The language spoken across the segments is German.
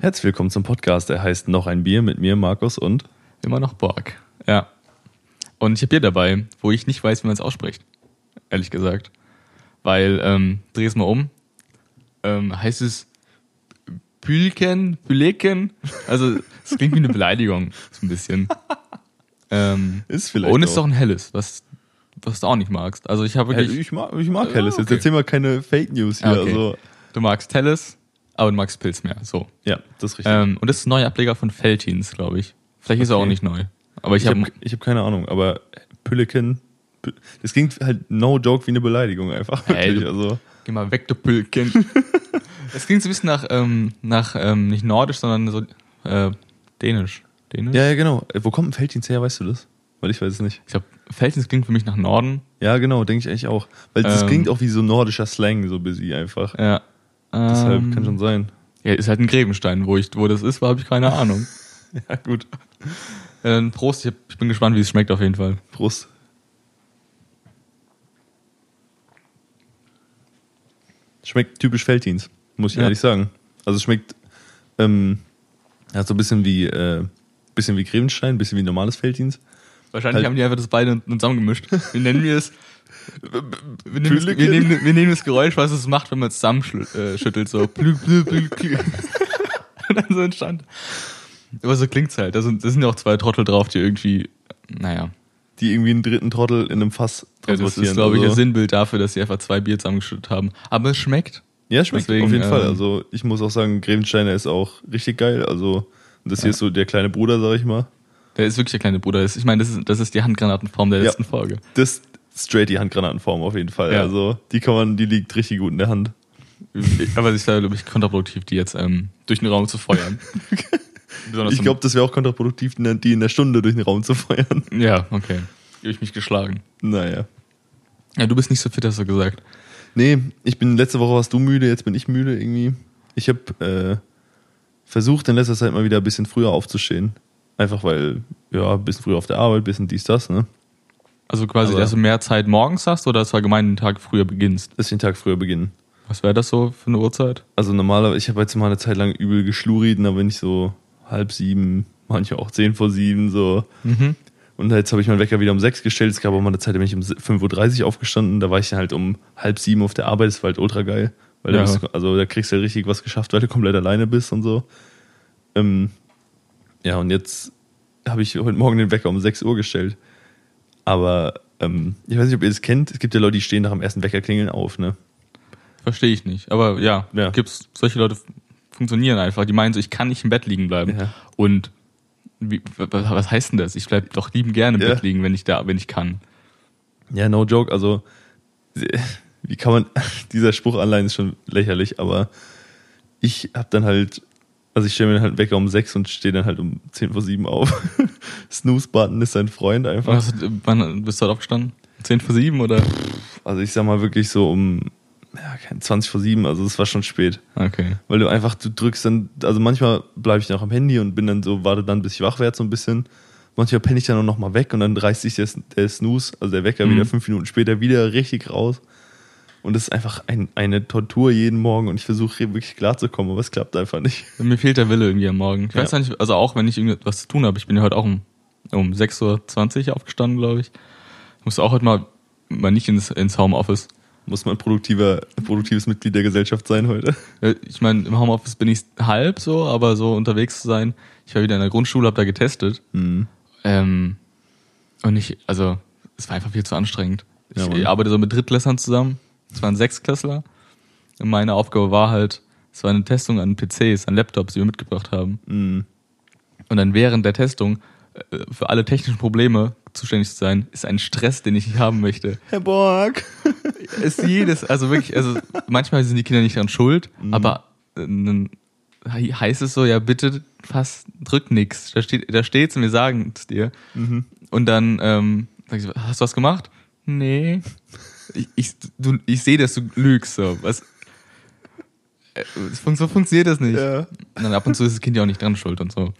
Herzlich willkommen zum Podcast. Der heißt Noch ein Bier mit mir, Markus und. Immer noch Borg. Ja. Und ich habe Bier dabei, wo ich nicht weiß, wie man es ausspricht. Ehrlich gesagt. Weil, ähm, dreh es mal um. Ähm, heißt es Pülken? Püleken? Also, es klingt wie eine Beleidigung. So ein bisschen. Ähm, Ist vielleicht. und es ist doch ein helles, was, was du auch nicht magst. Also, ich habe Hey, wirklich. ich mag, ich mag Ah, Helles. Jetzt okay. erzähl mal keine Fake News hier. Ah, okay. Also, Du magst helles, aber du magst Pilz mehr. So. ja, das ist richtig. Ähm, und das ist ein neuer Ableger von Feltins, glaube ich. Vielleicht ist er Okay. auch nicht neu. Aber ich, ich habe ich hab keine Ahnung, aber Pülleken. Pü- Das klingt halt no joke wie eine Beleidigung einfach. Hey, Wirklich. also, Geh mal weg, du Pülken. Es klingt so ein bisschen nach, ähm, nach ähm, nicht nordisch, sondern so äh, dänisch. Dänisch? ja, ja, genau. Äh, Wo kommt ein Felddienst her, weißt du das? Weil ich weiß es nicht. Ich glaube, Feltins klingt für mich nach Norden. Ja, genau, denke ich eigentlich auch. Weil das Ähm. klingt auch wie so nordischer Slang, so busy einfach. Ja. Deshalb Ähm, kann schon sein. Ja, ist halt ein Grevenstein. Wo, ich, wo das ist, habe ich keine Ahnung. Ja, gut. äh, Prost, ich, hab, ich bin gespannt, wie es schmeckt auf jeden Fall. Prost. Schmeckt typisch Felddienst, muss ich Ja. ehrlich sagen. Also es schmeckt ähm, ja, so ein bisschen wie äh, bisschen wie Grevenstein, ein bisschen wie normales Felddienst. Wahrscheinlich Halt- haben die einfach das beide zusammengemischt. Wie nennen wir es? Wir nehmen, das, wir, nehmen, wir nehmen das Geräusch, was es macht, wenn man es zusammenschüttelt. So. Und dann so entstand. Aber so klingt's halt. Da sind, da sind ja auch zwei Trottel drauf, die irgendwie, naja. Die irgendwie einen dritten Trottel in einem Fass Ja, das transportieren. ist, glaube ich, also. ein Sinnbild dafür, dass sie einfach zwei Bier zusammengeschüttet haben. Aber es schmeckt. Ja, schmeckt Deswegen, auf jeden Fall. ähm, Also ich muss auch sagen, Grevensteiner ist auch richtig geil. Also das hier ist so der kleine Bruder, sag ich mal. Der ist wirklich der kleine Bruder. Ich meine, das ist, das ist die Handgranatenform der Ja. letzten Folge. Das straight die Handgranatenform auf jeden Fall. Ja. Also die kann man, die liegt richtig gut in der Hand. Aber es ist ja, glaube ich, kontraproduktiv, die jetzt ähm, durch den Raum zu feuern. Besonders Ich glaube, das wäre auch kontraproduktiv, die in der Stunde durch den Raum zu feuern. Ja, okay. Habe ich mich geschlagen. Naja. Ja, du bist nicht so fit, hast du gesagt. Nee, ich bin letzte Woche warst du müde, jetzt bin ich müde irgendwie. Ich habe äh, versucht in letzter Zeit mal wieder ein bisschen früher aufzustehen. Einfach weil, ja, ein bisschen früher auf der Arbeit, ein bisschen dies, das, ne? Also quasi, Aber- dass du mehr Zeit morgens hast oder dass du allgemein den Tag früher beginnst. Dass ich den Tag früher beginnen. Was wäre das so für eine Uhrzeit? Also normalerweise, ich habe jetzt mal eine Zeit lang übel geschluried, da bin ich so halb sieben, manchmal auch zehn vor sieben, so. Mhm. Und jetzt habe ich meinen Wecker wieder um sechs gestellt. Es gab auch mal eine Zeit, da bin ich um 5.30 Uhr aufgestanden. Da war ich dann halt um halb sieben auf der Arbeit. Das war halt ultra geil. Weil da, Ja. bist du, also da kriegst du ja richtig was geschafft, weil du komplett alleine bist und so. Ähm, ja, und jetzt habe ich heute Morgen den Wecker um 6 Uhr gestellt. Aber ähm, ich weiß nicht, ob ihr das kennt. Es gibt ja Leute, die stehen nach dem ersten Wecker klingeln auf, ne? Verstehe ich nicht. Aber ja, Ja. gibt's solche Leute funktionieren einfach. Die meinen so, ich kann nicht im Bett liegen bleiben. Ja. Und wie, wa- wa- was heißt denn das? Ich bleib doch lieben gerne im Ja. Bett liegen, wenn ich da, wenn ich kann. Ja, no joke. Also, wie kann man, dieser Spruch allein ist schon lächerlich, aber ich hab dann halt, also ich stelle mir dann halt einen Wecker um sechs und stehe dann halt um zehn vor sieben auf. Snooze-Button ist sein Freund einfach. Was, wann bist du heute aufgestanden? 10 vor 7 oder? Also ich sag mal wirklich so um ja, kein 20 vor sieben, also das war schon spät. Okay. Weil du einfach, du drückst dann, also manchmal bleibe ich noch am Handy und bin dann so, warte dann, bis ich wach werde, so ein bisschen. Manchmal penne ich dann auch noch mal weg und dann reißt sich der, der Snooze, also der Wecker Mhm. wieder fünf Minuten später wieder richtig raus. Und das ist einfach ein, eine Tortur jeden Morgen und ich versuche wirklich klarzukommen, aber es klappt einfach nicht. Mir fehlt der Wille irgendwie am Morgen. Ich Ja. weiß nicht, also auch wenn ich irgendwas zu tun habe. Ich bin ja heute auch um, um 6.20 Uhr aufgestanden, glaube ich. Ich musste auch heute mal, mal nicht ins, ins Homeoffice. Muss man produktiver, produktives Mitglied der Gesellschaft sein heute. Ja, Ich meine, im Homeoffice bin ich halb so, aber so unterwegs zu sein. Ich war wieder in der Grundschule, habe da getestet. Mhm. Ähm, und ich, also, es war einfach viel zu anstrengend. Ja, ich Mann. arbeite so mit Drittklässlern zusammen. Es waren Sechsklässler. Und meine Aufgabe war halt, es war eine Testung an PCs, an Laptops, die wir mitgebracht haben. Mhm. Und dann während der Testung äh, für alle technischen Probleme zuständig zu sein, ist ein Stress, den ich nicht haben möchte. Herr Borg. Ist jedes, also wirklich, also manchmal sind die Kinder nicht dran schuld, aber äh, dann he- heißt es so, ja bitte fast drück nix. Da steht, da steht's und wir sagen es dir. Mhm. Und dann ähm, sag ich so, hast du was gemacht? Nee. Ich, ich, du, ich sehe, dass du lügst. So. Was? Äh, So funktioniert das nicht. Ja. Und dann ab und zu ist das Kind ja auch nicht dran schuld und so.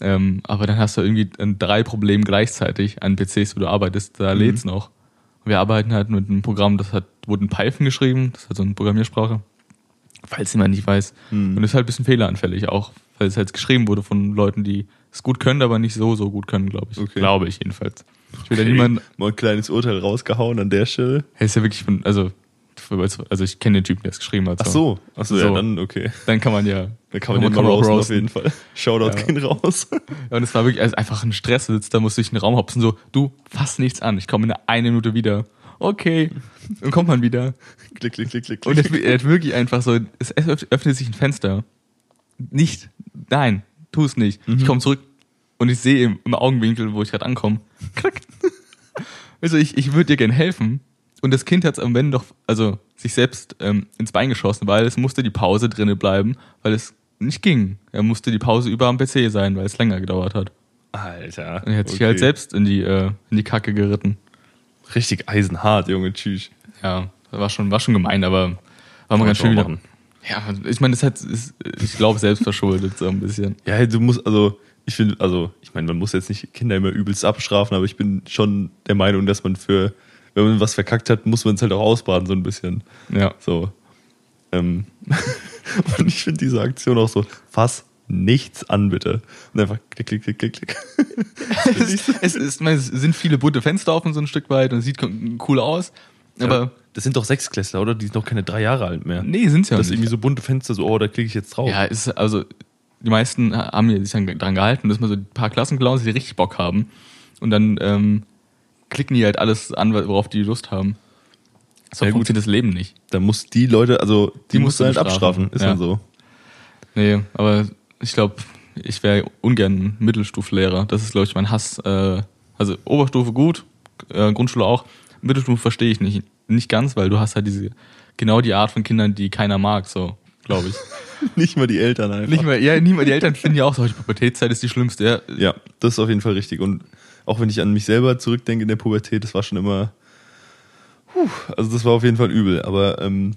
Ähm, aber dann hast du irgendwie drei Probleme gleichzeitig an PCs, wo du arbeitest, da lädt's noch. Und wir arbeiten halt mit einem Programm, das hat, wurde in Python geschrieben, das hat so eine Programmiersprache, falls jemand nicht weiß. Mhm. Und ist halt ein bisschen fehleranfällig, auch weil es halt geschrieben wurde von Leuten, die es gut können, aber nicht so, so gut können, glaube ich. Okay. Glaube ich jedenfalls. Ich will ja Okay, niemanden, Mal ein kleines Urteil rausgehauen an der Stelle. er ist ja wirklich von, also, also ich kenne den Typen, der es geschrieben hat. Ach so, ach so, ja, So. dann okay. Dann kann man ja. Da kann man den kann man auch roasten, auf jeden Fall. Shoutout Ja. gehen raus. Ja, und es war wirklich also einfach ein Stress. Da, musst durch den Raum hopsen, so, du, fass nichts an, ich komme in einer Minute wieder. Okay. Dann kommt man wieder. klick, klick, klick, klick, Und er, klick. hat wirklich einfach so, es öff- öffnet sich ein Fenster. Nicht, nein, tu es nicht. Mhm. Ich komme zurück und ich sehe im, im Augenwinkel, wo ich gerade ankomme, krack. Also ich, ich würde dir gern helfen. Und das Kind hat es am Ende doch, also sich selbst ähm, ins Bein geschossen, weil es musste die Pause drinnen bleiben, weil es nicht ging. Er musste die Pause über am PC sein, weil es länger gedauert hat. Alter. Und er hat sich okay. halt selbst in die, äh, in die Kacke geritten. Richtig eisenhart, Junge, tschüss. Ja, war schon, war schon gemein, aber war mal ganz schön wieder. Ja, ich meine, das hat, ist, ich glaube, selbst verschuldet so ein bisschen. Ja, du musst, also, ich finde, also, ich meine, man muss jetzt nicht Kinder immer übelst abstrafen, aber ich bin schon der Meinung, dass man für, wenn man was verkackt hat, muss man es halt auch ausbaden, so ein bisschen. Ja. So. Ähm, und ich finde diese Aktion auch so, fass nichts an, bitte. Und einfach klick, klick, klick, klick, klick. es, ist, es, ist, meine, es sind viele bunte Fenster offen, so ein Stück weit, und es sieht cool aus. Aber Ja, das sind doch Sechsklässler, oder? Die sind noch keine drei Jahre alt mehr. nee, sind's ja das nicht. irgendwie so bunte Fenster, so, oh, da klicke ich jetzt drauf. Ja, ist, also, die meisten haben ja sich dann dran gehalten, dass man so ein paar Klassenclowns, die richtig Bock haben. Und dann ähm, klicken die halt alles an, worauf die Lust haben. So Ja, gut. funktioniert das Leben nicht. Da muss die Leute, also, die, Die musst du halt abstrafen, ist Ja. dann so. Nee, aber ich glaube, ich wäre ungern Mittelstuflehrer. Das ist, glaube ich, mein Hass. Äh, also Oberstufe gut, äh, Grundschule auch. Mittelstufe verstehe ich nicht, nicht ganz, weil du hast halt diese genau die Art von Kindern, die keiner mag, so glaube ich. Nicht mal die Eltern einfach. nicht mal, ja, niemand, die Eltern finden ja auch so, die Pubertätszeit ist die schlimmste. Ja, Ja, das ist auf jeden Fall richtig. Und auch wenn ich an mich selber zurückdenke in der Pubertät, das war schon immer. Puh, also das war auf jeden Fall übel. Aber ähm,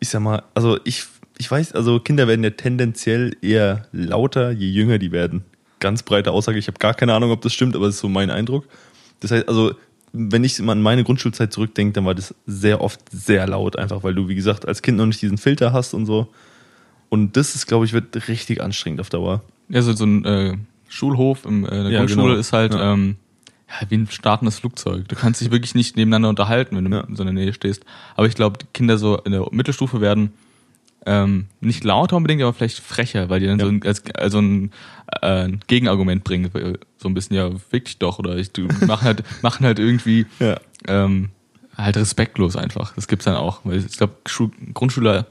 ich sag mal, also ich, ich weiß, also Kinder werden ja tendenziell eher lauter, je jünger die werden. Ganz breite Aussage. Ich habe gar keine Ahnung, ob das stimmt, aber das ist so mein Eindruck. Das heißt, also wenn ich mal an meine Grundschulzeit zurückdenke, dann war das sehr oft sehr laut, einfach weil du, wie gesagt, als Kind noch nicht diesen Filter hast und so. Und das ist, glaube ich, wird richtig anstrengend auf Dauer. ja so, so ein äh, Schulhof in äh, der Ja, Grundschule genau. ist halt Ja. ähm, ja, wie ein startendes Flugzeug. Du kannst dich wirklich nicht nebeneinander unterhalten, wenn du Ja. in so einer Nähe stehst. Aber ich glaube, Kinder so in der Mittelstufe werden ähm, nicht lauter unbedingt, aber vielleicht frecher, weil die dann Ja. so ein, als, also ein, äh, ein Gegenargument bringen. So ein bisschen, ja, fick dich doch. Oder ich, du machen halt, machen halt irgendwie Ja. ähm, halt respektlos einfach. Das gibt's dann auch. Weil ich glaube, Grundschüler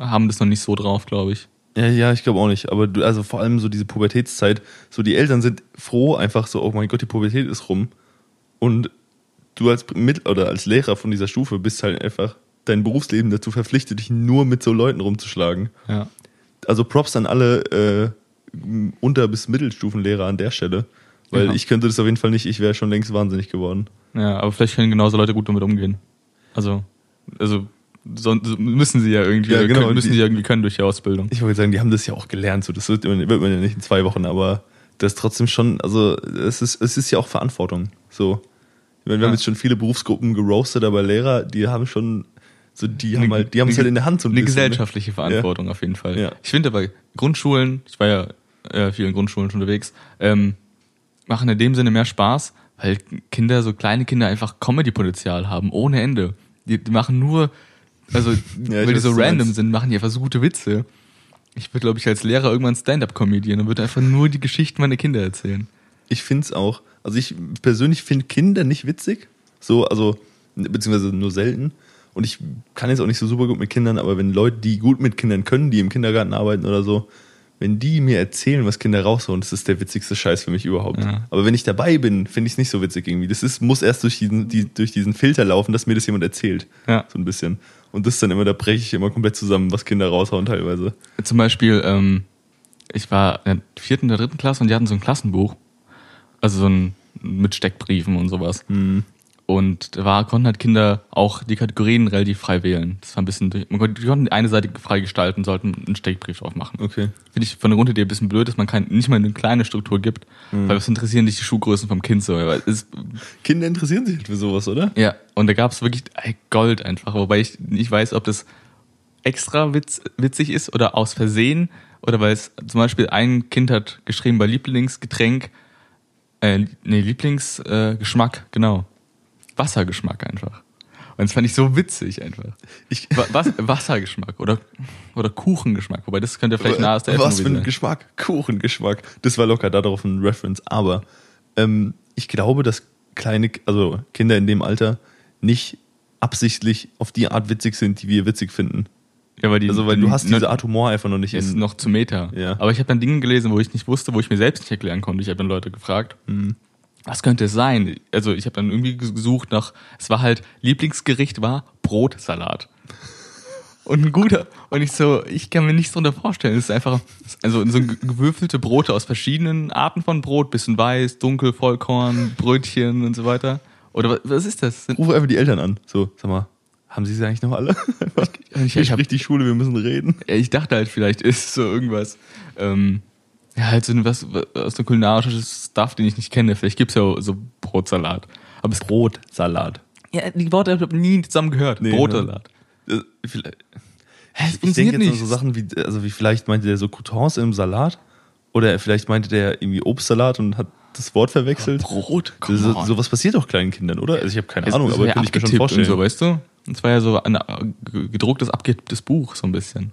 haben das noch nicht so drauf, glaube ich. Ja, ja, ich glaube auch nicht. Aber du, also vor allem so diese Pubertätszeit, so die Eltern sind froh, einfach so, oh mein Gott, die Pubertät ist rum. Und du als mit oder als Lehrer von dieser Stufe bist halt einfach dein Berufsleben dazu verpflichtet, dich nur mit so Leuten rumzuschlagen. Ja. Also Props an alle äh, Unter- bis Mittelstufenlehrer an der Stelle. Weil Ja. ich könnte das auf jeden Fall nicht, ich wäre schon längst wahnsinnig geworden. Ja, aber vielleicht können genauso Leute gut damit umgehen. Also, also so, müssen sie ja irgendwie, Ja, genau, können, müssen sie ja irgendwie können durch die Ausbildung. Ich wollte sagen, die haben das ja auch gelernt, so das wird, wird man ja nicht in zwei Wochen, aber das ist trotzdem schon, also es ist, es ist ja auch Verantwortung. So. Wir haben Ja. jetzt schon viele Berufsgruppen geroastet, aber Lehrer, die haben schon, so die haben halt, die haben es halt in der Hand so ein Eine bisschen. ne? gesellschaftliche Verantwortung auf jeden Fall. Ja. Ich finde aber Grundschulen, ich war ja äh, viel in Grundschulen schon unterwegs, ähm, machen in dem Sinne mehr Spaß, weil Kinder, so kleine Kinder einfach Comedy-Potenzial haben, ohne Ende. Die, die machen nur, also ich weil die so random sind, machen die einfach so gute Witze. Ich würde, glaube ich, als Lehrer irgendwann Stand-up-Comedian und würde einfach nur die Geschichten meiner Kinder erzählen. Ich finde es auch. Also ich persönlich finde Kinder nicht witzig. So, also, beziehungsweise nur selten. Und ich kann jetzt auch nicht so super gut mit Kindern, aber wenn Leute, die gut mit Kindern können, die im Kindergarten arbeiten oder so, wenn die mir erzählen, was Kinder raushauen, das ist der witzigste Scheiß für mich überhaupt. Ja. Aber wenn ich dabei bin, finde ich es nicht so witzig irgendwie. Das ist, muss erst durch diesen, die, durch diesen Filter laufen, dass mir das jemand erzählt. Ja. So ein bisschen. Und das ist dann immer, da breche ich immer komplett zusammen, was Kinder raushauen teilweise. Zum Beispiel, ähm, ich war in der vierten oder dritten Klasse und die hatten so ein Klassenbuch. Also so ein mit Steckbriefen und sowas. Und da konnten halt Kinder auch die Kategorien relativ frei wählen. Das war ein bisschen, durch- man konnte, die konnten eine Seite frei gestalten, sollten einen Steckbrief drauf machen. Okay. Finde ich von der Grundidee ein bisschen blöd, dass man kein, nicht mal eine kleine Struktur gibt, weil was interessieren dich die Schuhgrößen vom Kind so. Weil es, Kinder interessieren sich halt für sowas, oder? ja, und da gab es wirklich Gold einfach, wobei ich nicht weiß, ob das extra witz, witzig ist oder aus Versehen Oder weil es zum Beispiel ein Kind hat geschrieben bei Lieblingsgetränk, äh, nee, Lieblingsgeschmack, äh, genau. Wassergeschmack einfach. Und das fand ich so witzig einfach. Ich, Wa- Was, Wassergeschmack oder, oder Kuchengeschmack, wobei das könnte vielleicht nahe aus der Was für ein Geschmack? Kuchengeschmack. Das war locker darauf ein Reference. Aber ähm, ich glaube, dass kleine, also Kinder in dem Alter nicht absichtlich auf die Art witzig sind, die wir witzig finden. Ja, weil die, Also weil die- du hast diese Art Humor einfach noch nicht ist in. noch zu Meta. Ja. Aber ich habe dann Dinge gelesen, wo ich nicht wusste, wo ich mir selbst nicht erklären konnte. Ich habe dann Leute gefragt, Mhm. Was könnte es sein? Also ich habe dann irgendwie gesucht nach, es war halt, Lieblingsgericht war Brotsalat. Und ein guter. Und ich so, ich kann mir nichts darunter vorstellen. Es ist einfach, also so ge- gewürfelte Brote aus verschiedenen Arten von Brot, bisschen weiß, dunkel, Vollkorn, Brötchen und so weiter. Oder wa- was ist das? Ruf einfach die Eltern an. So, sag mal, haben sie sie eigentlich noch alle? Ich, Ich, ich, hab, richtig Schule, wir müssen reden. Ich dachte halt, vielleicht ist so irgendwas, ähm, ja, halt so was, was aus dem kulinarischen Stuff, den ich nicht kenne. Vielleicht gibt's ja so Brotsalat. Aber es Brotsalat. ja, die Worte habe ich nie zusammen gehört. Nee, Brotsalat. Äh, vielleicht- Hä, es Ich denke jetzt nicht. an so Sachen wie, also wie vielleicht meinte der so Croutons im Salat. Oder vielleicht meinte der irgendwie Obstsalat und hat das Wort verwechselt. Brot, come so, on. sowas passiert auch kleinen Kindern, oder? Also ich habe keine Es- Ahnung, es aber ja könnte ich mir schon vorstellen. Und so, weißt du? Und es war ja so ein äh, ge- gedrucktes, abgetipptes Buch, so ein bisschen.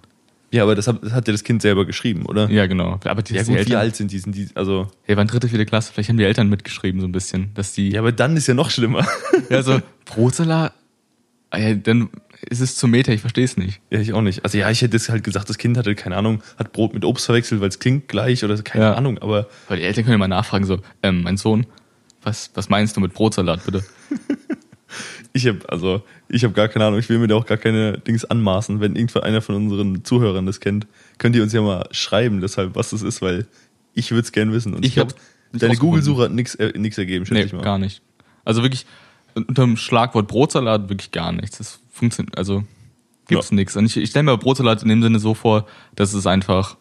Ja, aber das hat, das hat ja das Kind selber geschrieben, oder? Ja, genau. Aber die, Ja, die gut, wie Eltern, alt sind die? Sind die? Also, Ja, waren dritte, vierte Klasse. Vielleicht haben die Eltern mitgeschrieben, so ein bisschen. Dass die, ja, aber dann ist ja noch schlimmer. ja so, Brotsalat, ah ja, dann ist es zu Meter, ich verstehe es nicht. ja, ich auch nicht. Also ja, ich hätte das halt gesagt, das Kind hatte, keine Ahnung, hat Brot mit Obst verwechselt, weil es klingt gleich oder keine Ja. Ahnung, aber Weil die Eltern können ja mal nachfragen, so, ähm, mein Sohn, was, was meinst du mit Brotsalat, bitte? ich habe also, ich habe gar keine Ahnung, ich will mir da auch gar keine Dings anmaßen. Wenn irgendwann einer von unseren Zuhörern das kennt, könnt ihr uns ja mal schreiben, deshalb, was das ist, weil ich würde es gern wissen. Und Ich ich, glaube, deine. Google-Suche hat nichts äh, nix ergeben, schätze Nee, ich mal. gar nicht. Also wirklich, unter dem Schlagwort Brotsalat wirklich gar nichts. Das funktioniert, also gibt's nichts. Und ich, ich stelle mir Brotsalat in dem Sinne so vor, dass es einfach,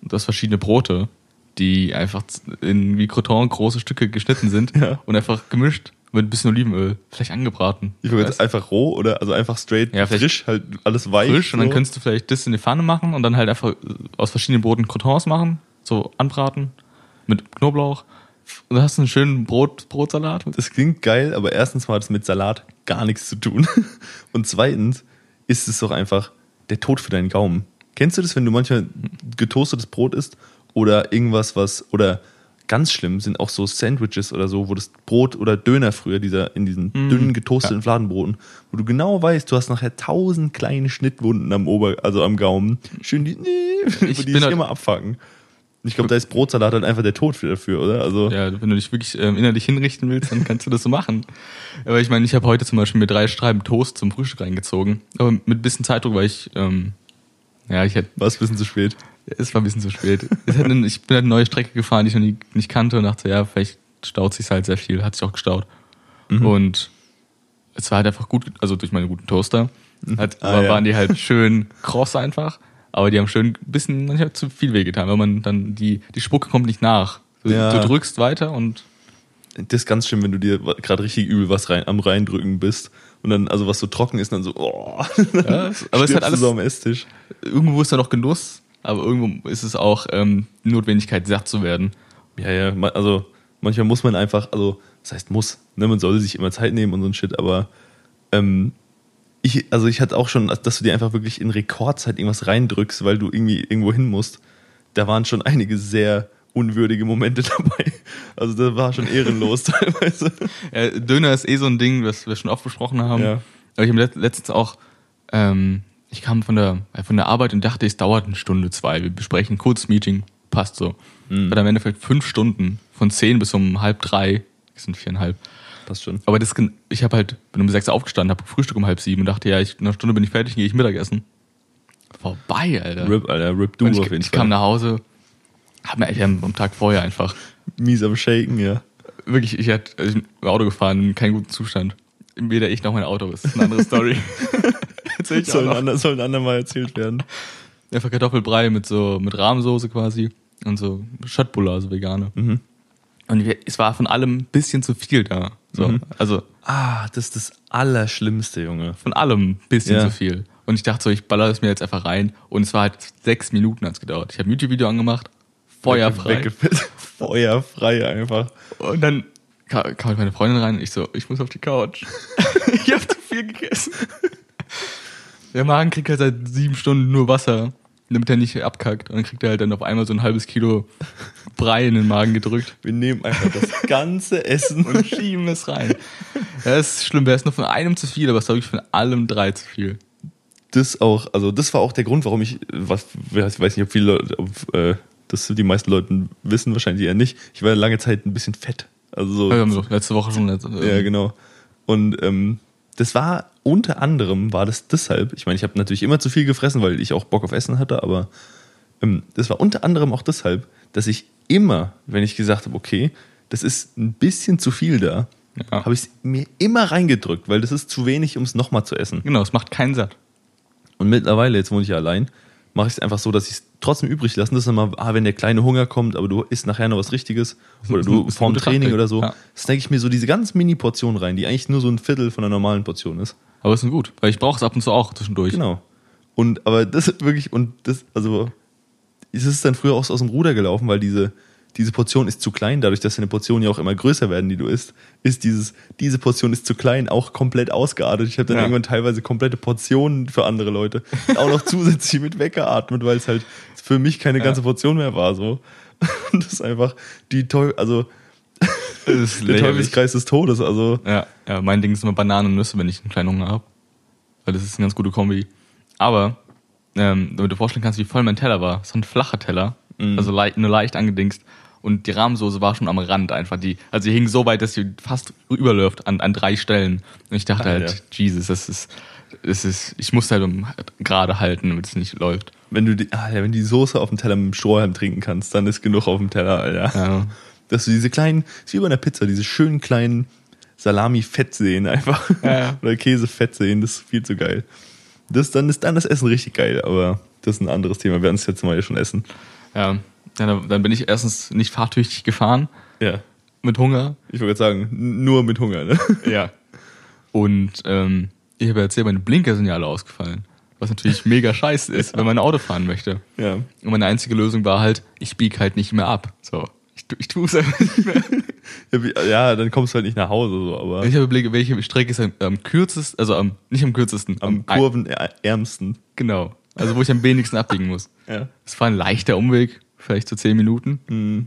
dass verschiedene Brote, die einfach in wie Croton große Stücke geschnitten sind Ja. und einfach gemischt mit ein bisschen Olivenöl, vielleicht angebraten. Ich würde jetzt einfach roh oder also einfach straight Ja, frisch, halt alles weich. frisch und dann so. könntest du vielleicht das in die Pfanne machen und dann halt einfach aus verschiedenen Broten Crotons machen, so anbraten mit Knoblauch. Und dann hast du einen schönen Brot, Brotsalat. Das klingt geil, aber erstens mal hat es mit Salat gar nichts zu tun. Und zweitens ist es doch einfach der Tod für deinen Gaumen. Kennst du das, wenn du manchmal getoastetes Brot isst oder irgendwas, was, oder ganz schlimm sind auch so Sandwiches oder so, wo das Brot oder Döner früher, dieser in diesen Mhm. dünnen getoasteten Fladenbroten, wo du genau weißt, du hast nachher tausend kleine Schnittwunden am Ober, also am Gaumen. Schön die, nee, Ich die bin sich halt- immer abfacken. Ich glaube, da ist Brotsalat halt einfach der Tod für dafür, oder? Also, Ja, wenn du dich wirklich ähm, innerlich hinrichten willst, dann kannst du das so machen. Aber ich meine, ich habe heute zum Beispiel mir drei Schreiben Toast zum Frühstück reingezogen. Aber mit ein bisschen Zeitdruck, weil ich, ähm, ja, ich hätte, war es ein bisschen zu spät. Es war ein bisschen zu spät. Eine, ich bin halt eine neue Strecke gefahren, die ich noch nie, nicht kannte und dachte, ja, vielleicht staut sich halt sehr viel, hat sich auch gestaut. Mhm. Und es war halt einfach gut, also durch meine guten Toaster, hat, Ah, ja. waren die halt schön kross einfach, aber die haben schön ein bisschen manchmal zu viel wehgetan, weil man dann, die, die Spucke kommt nicht nach. Du, Ja. du drückst weiter und Das ist ganz schön, wenn du dir gerade richtig übel was rein, am reindrücken bist und dann, also was so trocken ist, dann so, oh, Ja, aber es ist halt alles- so am Esstisch. irgendwo ist da noch Genuss, aber irgendwo ist es auch ähm, Notwendigkeit, satt zu werden. Ja, ja, also manchmal muss man einfach, also das heißt muss, ne, man soll sich immer Zeit nehmen und so ein Shit, aber ähm, ich, also ich hatte auch schon, dass du dir einfach wirklich in Rekordzeit irgendwas reindrückst, weil du irgendwie irgendwo hin musst. Da waren schon einige sehr unwürdige Momente dabei. Also das war schon ehrenlos teilweise. Ja, Döner ist eh so ein Ding, was wir schon oft besprochen haben. Ja. Aber ich habe let- letztens auch, ähm, ich kam von der, äh, von der Arbeit und dachte, es dauert eine Stunde, zwei. Wir besprechen ein kurzes Meeting, passt so. Mhm. War dann im Endeffekt fünf Stunden, von zehn bis um halb drei, das sind viereinhalb. Passt schon. Aber das, ich habe halt, bin um sechs aufgestanden, habe Frühstück um halb sieben und dachte, ja, ich, in einer Stunde bin ich fertig, gehe ich Mittagessen. Vorbei, Alter. Rip, Alter, Rip du ich, auf jeden ich kam Fall. nach Hause, hab mir echt am, am Tag vorher einfach Mies am Shaken, ja. Wirklich, ich hatte also ich Auto gefahren, in keinem guten Zustand. Weder ich noch mein Auto, das ist eine andere Story. Erzähl ich Sollen noch. ander, sollen andermal erzählt werden. Einfach Kartoffelbrei mit so, mit Rahmsoße quasi und so Schöttbuller, also vegane. Mhm. Und wir, es war von allem ein bisschen zu viel da. So, Mhm. Also Ah, das ist das Allerschlimmste, Junge. von allem ein bisschen Ja. zu viel. Und ich dachte so, ich baller es mir jetzt einfach rein. Und es war halt sechs Minuten hat's gedauert. Ich habe ein YouTube-Video angemacht, feuerfrei. Feuerfrei einfach. Und dann ka- kam meine Freundin rein und ich so, ich muss auf die Couch. ich habe zu viel gegessen. Der Magen kriegt halt seit sieben Stunden nur Wasser, damit er nicht abkackt. Und dann kriegt er halt dann auf einmal so ein halbes Kilo Brei in den Magen gedrückt Wir nehmen einfach das ganze Essen und schieben es rein. Ja, das ist schlimm. Wäre es nur von einem zu viel, aber es ist wirklich von allem drei zu viel. das auch, also das war auch der Grund, warum ich, was, ich weiß nicht, ob viele Leute, ob, äh, das die meisten Leute wissen, wahrscheinlich eher nicht. Ich war lange Zeit ein bisschen fett. Also so, so letzte Woche schon. Letzte, ja, genau. Und ähm, das war unter anderem war das deshalb, ich meine, ich habe natürlich immer zu viel gefressen, weil ich auch Bock auf Essen hatte, aber ähm, das war unter anderem auch deshalb, dass ich immer, wenn ich gesagt habe, okay, das ist ein bisschen zu viel da, Ja. habe ich es mir immer reingedrückt, weil das ist zu wenig, um es nochmal zu essen. Genau, es macht keinen satt. Und mittlerweile, jetzt wohne ich ja allein, mache ich es einfach so, dass ich es trotzdem übrig lasse. Das ist immer, ah, wenn der kleine Hunger kommt, aber du isst nachher noch was Richtiges oder du vorm Training oder so, Ja. snacke ich mir so diese ganz Mini-Portion rein, die eigentlich nur so ein Viertel von einer normalen Portion ist. Aber es ist gut, weil ich brauche es ab und zu auch zwischendurch. Genau. Und aber das ist wirklich, und das, also, es ist dann früher auch so aus dem Ruder gelaufen, weil diese, diese Portion ist zu klein, dadurch, dass deine Portionen ja auch immer größer werden, die du isst, ist dieses, diese Portion ist zu klein, auch komplett ausgeartet. Ich habe dann Ja. irgendwann teilweise komplette Portionen für andere Leute auch noch zusätzlich mit weggeatmet, weil es halt für mich keine ganze Portion mehr war, so. Und das ist einfach die Teufel, also, der lächerlich. Teufelskreis des Todes, also, Ja, ja, mein Ding ist immer Bananen und Nüsse, wenn ich einen kleinen Hunger habe. Weil das ist eine ganz gute Kombi. Aber, ähm, damit du vorstellen kannst, wie voll mein Teller war. So ein flacher Teller. Also leicht, nur leicht angedingst. Und die Rahmensoße war schon am Rand einfach. Die, also die hing so weit, dass sie fast überläuft an, an drei Stellen. Und ich dachte Alter. halt, Jesus, das ist, das ist, ich muss halt um, gerade halten, damit es nicht läuft. wenn du die, ah, ja, wenn die Soße auf dem Teller mit dem Strohhalm trinken kannst, dann ist genug auf dem Teller, Alter. Ja. Dass du diese kleinen, ist wie bei einer Pizza, diese schönen kleinen Salami-Fettseen einfach. Ja. Oder Käse-Fettseen, das ist viel zu geil. Das, dann ist dann das Essen richtig geil, aber das ist ein anderes Thema. Wir werden es jetzt mal ja schon essen. Ja, ja dann, bin ich erstens nicht fahrtüchtig gefahren Ja. mit Hunger. Ich wollte sagen, nur mit Hunger, ne? Ja. Und ähm, ich habe ja erzählt, meine Blinker sind ja alle ausgefallen. Was natürlich mega scheiße ist, wenn man ein Auto fahren möchte. Ja. Und meine einzige Lösung war halt, ich bieg halt nicht mehr ab. So. Ich, tu- ich tue es einfach nicht mehr. Ja, Ja, dann kommst du halt nicht nach Hause, so, aber Ich habe überlegt, welche Strecke ist am, am kürzesten, also am, nicht am kürzesten, am ein- kurvenärmsten. Genau. Also wo ich am wenigsten abbiegen muss. Ja. Es war ein leichter Umweg, vielleicht so zehn Minuten. Mhm.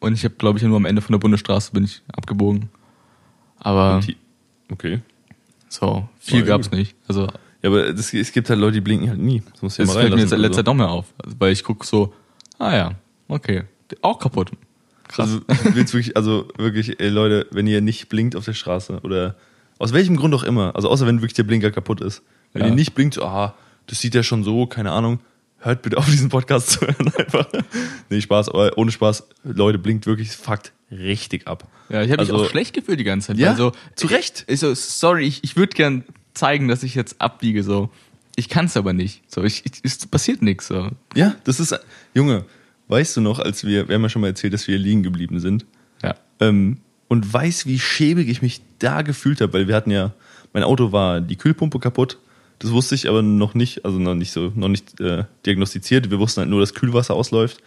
Und ich habe, glaube ich, nur am Ende von der Bundesstraße bin ich abgebogen. Aber Okay. so, viel gab's gut. nicht. Also Ja, aber das, es gibt halt Leute, die blinken halt nie. Das muss ich ja Das mal fällt mir jetzt in letzter. Zeit noch mehr auf. Also, weil ich gucke so, ah ja, okay. Auch kaputt. Krass. Also, wirklich, also wirklich, ey, Leute, wenn ihr nicht blinkt auf der Straße oder aus welchem Grund auch immer, also außer wenn wirklich der Blinker kaputt ist, wenn Ja. ihr nicht blinkt, so, ah, das sieht ja schon so, keine Ahnung, hört bitte auf diesen Podcast zu hören einfach. Nee, Spaß, aber ohne Spaß, Leute, blinkt wirklich, fuckt richtig ab. ja, ich habe mich also- auch schlecht gefühlt die ganze Zeit. Ja, so, zu Recht. Ich, ich so, sorry, ich, ich würde gern zeigen, dass ich jetzt abbiege. So, ich kann es aber nicht. So, ich, ich, es passiert nichts. So. Ja, das ist, Junge, weißt du noch, als wir, wir haben ja schon mal erzählt, dass wir liegen geblieben sind, Ja. ähm, und weiß, wie schäbig ich mich da gefühlt habe, weil wir hatten ja, mein Auto war die Kühlpumpe kaputt. Das wusste ich aber noch nicht, also noch nicht so, noch nicht äh, diagnostiziert. Wir wussten halt nur, dass Kühlwasser ausläuft.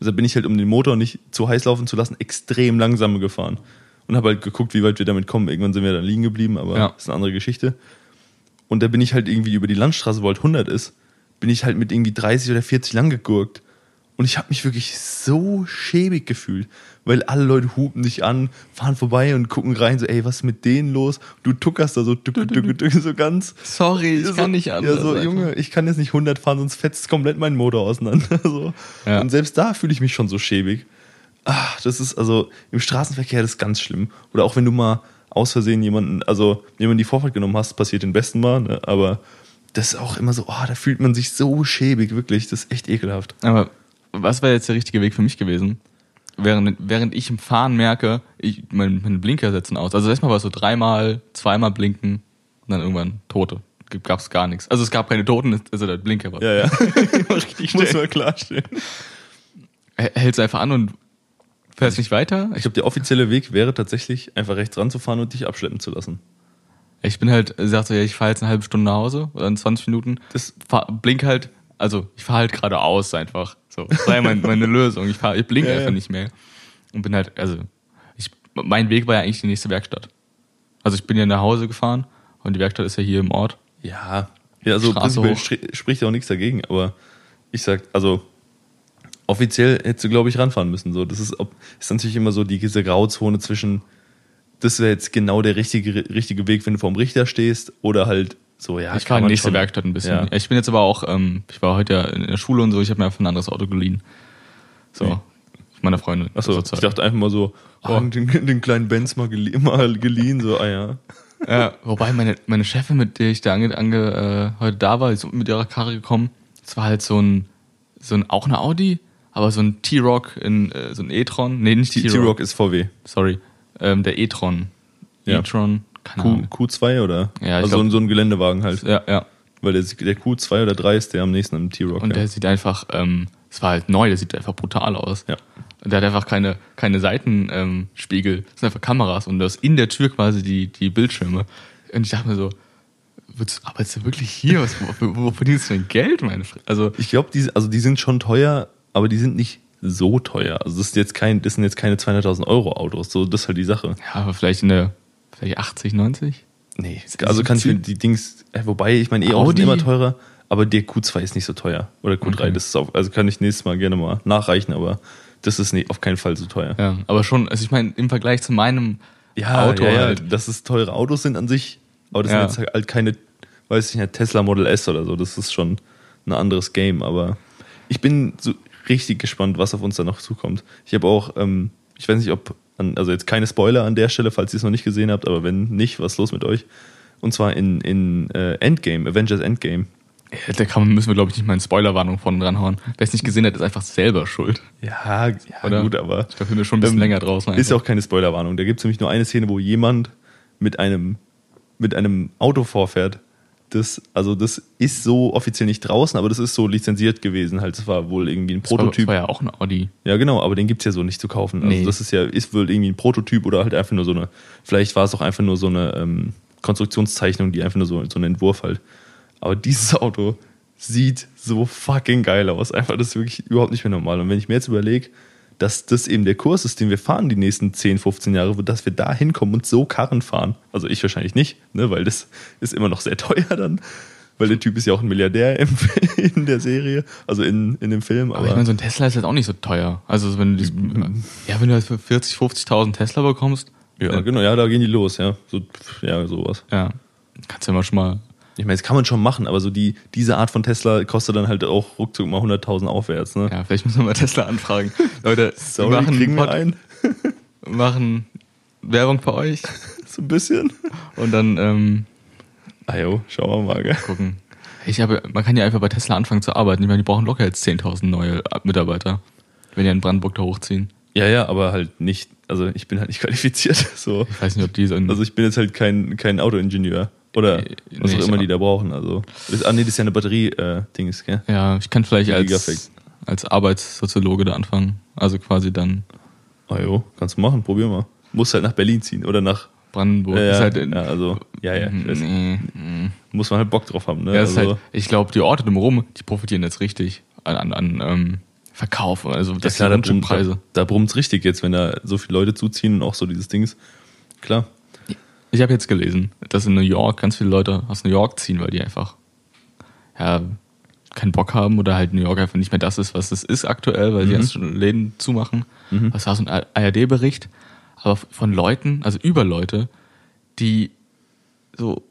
Und da bin ich halt, um den Motor nicht zu heiß laufen zu lassen, extrem langsam gefahren. Und habe halt geguckt, wie weit wir damit kommen. Irgendwann sind wir dann liegen geblieben, aber Ja. das ist eine andere Geschichte. Und da bin ich halt irgendwie über die Landstraße, wo halt 100 ist, bin ich halt mit irgendwie 30 oder 40 lang gegurkt. Und ich habe mich wirklich so schäbig gefühlt, weil alle Leute hupen dich an, fahren vorbei und gucken rein, so, ey, was ist mit denen los? Du tuckerst da so, duck, duck, duck, so ganz. Sorry, ich so, kann nicht anders. Ja, so, einfach. Junge, ich kann jetzt nicht 100 fahren, sonst fetzt komplett mein Motor auseinander. So. Ja. Und selbst da fühle ich mich schon so schäbig. Ach, das ist also im Straßenverkehr das ist ganz schlimm. Oder auch wenn du mal aus Versehen jemanden, also jemanden die Vorfahrt genommen hast, passiert den besten Mal, ne? aber das ist auch immer so, oh, da fühlt man sich so schäbig, wirklich. Das ist echt ekelhaft. Aber was wäre jetzt der richtige Weg für mich gewesen? Während, während ich im Fahren merke, ich, mein, meine Blinker setzen aus. Also erstmal war es so dreimal, zweimal blinken und dann irgendwann Tote. Gab es gar nichts. Also es gab keine Toten, also der Blinker war. Ja, ja. richtig Muss man klarstellen. Hältst einfach an und fährst nicht weiter? Ich glaube, der offizielle Weg wäre tatsächlich, einfach rechts ranzufahren und dich abschleppen zu lassen. Ich bin halt, sagt so, ja, ich fahre jetzt eine halbe Stunde nach Hause oder in 20 Minuten. Das- fahr, blink halt, also ich fahre halt geradeaus einfach. So, das war ja mein, meine Lösung. Ich fahr, ich blink Ja, einfach ja. nicht mehr. Und bin halt, also, ich, mein Weg war ja eigentlich die nächste Werkstatt. Also ich bin ja nach Hause gefahren und die Werkstatt ist ja hier im Ort. Ja, ja also prinzipiell spricht ja auch nichts dagegen, aber ich sag, also offiziell hättest du, glaube ich, ranfahren müssen. So, das ist, ob, ist natürlich immer so die, diese Grauzone zwischen, das wäre jetzt genau der richtige, richtige Weg, wenn du vorm Richter stehst, oder halt so, ja. ich fahre in die nächste schon- Werkstatt ein bisschen. Ja. Ich bin jetzt aber auch, ähm, ich war heute ja in der Schule und so, ich habe mir einfach ein anderes Auto geliehen. So, Nee. meiner Freundin. Achso, ich sozusagen. dachte einfach mal so, oh, den, den kleinen Benz mal, gelie mal geliehen, so, ah ja. Ja, wobei meine, meine Chefin, mit der ich da ange, ange, äh, heute da war, ist mit ihrer Karre gekommen. Es war halt so ein, so ein, auch eine Audi, aber so ein T-Rock in, äh, so ein e-tron. Nee, nicht T-Rock. T-Rock ist VW. Sorry. Ähm, der e-tron. Ja. Keine Q, Ahnung. Q2 oder? Ja, also glaub- so ein- Geländewagen halt. Ja, ja. Weil der, der Q2 oder 3 ist der am nächsten am T-Rock. Und ja. der sieht einfach, ähm, es war halt neu, der sieht einfach brutal aus. Ja. Und der hat einfach keine, keine Seitenspiegel, ähm, das sind einfach Kameras und du hast in der Tür quasi die, die Bildschirme. Und ich dachte mir so, willst du- arbeitest du wirklich hier? Was, wo, wo verdienst du denn Geld, meine Fre Also, Ich glaube, die, also die sind schon teuer, aber die sind nicht so teuer. Also das ist jetzt kein, das sind jetzt keine 200.000 Euro Autos. So, das ist halt die Sache. ja, aber vielleicht in der, vielleicht 80, 90? Nee, also kann ich mir die Dings, wobei, ich meine, E-Autos sind immer teurer, aber der Q2 ist nicht so teuer. Oder Q3, Okay. das ist auf, also kann ich nächstes Mal gerne mal nachreichen, aber das ist nicht, auf keinen Fall so teuer. Ja, aber schon, also ich meine, im Vergleich zu meinem Ja, Auto ja, ja, halt. dass es teure Autos sind an sich, aber das Ja. sind jetzt halt keine, weiß ich nicht, Tesla Model S oder so. Das ist schon ein anderes Game, aber ich bin so richtig gespannt, was auf uns da noch zukommt. Ich habe auch, ähm, ich weiß nicht, ob, also jetzt keine Spoiler an der Stelle, falls ihr es noch nicht gesehen habt, aber wenn nicht, was ist los mit euch? Und zwar in, in äh, Endgame, Avengers Endgame. Ja, Da kann, müssen wir, glaube ich, nicht mal eine Spoilerwarnung von dranhauen. Wer es nicht gesehen hat, ist einfach selber schuld. Ja, ja Oder? gut, aber Ich glaube, wir sind schon ein bisschen Ähm, länger draußen. Ist einfach. auch keine Spoilerwarnung. Da gibt es nämlich nur eine Szene, wo jemand mit einem, mit einem Auto vorfährt. Das, also das ist so offiziell nicht draußen, aber das ist so lizenziert gewesen. Halt, das war wohl irgendwie ein Das war- Prototyp. Das war ja auch ein Audi. Ja, genau, aber den gibt's ja so nicht zu kaufen. Also Nee. das ist ja, ist wohl irgendwie ein Prototyp oder halt einfach nur so eine, vielleicht war es auch einfach nur so eine ähm, Konstruktionszeichnung, die einfach nur so, so ein Entwurf halt. Aber dieses Auto sieht so fucking geil aus. Einfach, das ist wirklich überhaupt nicht mehr normal. Und wenn ich mir jetzt überlege, dass das eben der Kurs ist, den wir fahren die nächsten 10, 15 Jahre, dass wir da hinkommen und so Karren fahren. Also ich wahrscheinlich nicht, ne, weil das ist immer noch sehr teuer dann. Weil der Typ ist ja auch ein Milliardär im, in der Serie, also in, in dem Film. Aber, ich meine, so ein Tesla ist halt auch nicht so teuer. Also wenn du dies, ja, wenn du halt für 40, 50.000 Tesla bekommst, Ja, äh, genau, ja, da gehen die los, ja. So, ja, sowas. ja, kannst du ja mal schon mal. Ich meine, das kann man schon machen, aber so die, diese Art von Tesla kostet dann halt auch ruckzuck mal 100.000 aufwärts, ne? Ja, vielleicht müssen wir mal Tesla anfragen. Leute, Sorry, wir machen, kriegen wir einen? machen Werbung für euch so ein bisschen. und dann ähm, Ah jo, schauen wir mal, gell? gucken. Ich habe, man kann ja einfach bei Tesla anfangen zu arbeiten. Ich meine, die brauchen locker jetzt 10.000 neue Mitarbeiter, wenn die in Brandenburg da hochziehen. Ja, ja, aber halt nicht, also ich bin halt nicht qualifiziert. So. Ich weiß nicht, ob die so Also ich bin jetzt halt kein, kein Autoingenieur. Oder was nee, auch immer die da brauchen. Also. Ah, nee, das ist ja eine Batterie-Dings, gell? ja, ich kann vielleicht als, als Arbeitssoziologe da anfangen. Also quasi dann Ah jo, kannst du machen, probier mal. Musst halt nach Berlin ziehen oder nach. Brandenburg. Ja, ist halt ja, also, ja, ja. ich weiß. Nee, nee. Muss man halt Bock drauf haben, ne? Ja, es ist also, halt, ich glaube, die Orte drumherum, die profitieren jetzt richtig an, an, an ähm, Verkauf, also Ja, das klar, da sind brummt Preise. Da, da brummt's richtig jetzt, wenn da so viele Leute zuziehen und auch so dieses Dings. Klar. Ich habe jetzt gelesen, dass in New York ganz viele Leute aus New York ziehen, weil die einfach ja, keinen Bock haben oder halt New York einfach nicht mehr das ist, was es ist aktuell, weil die Mhm. ganzen Läden zumachen. Das war so ein ARD-Bericht, aber von Leuten, also über Leute, die so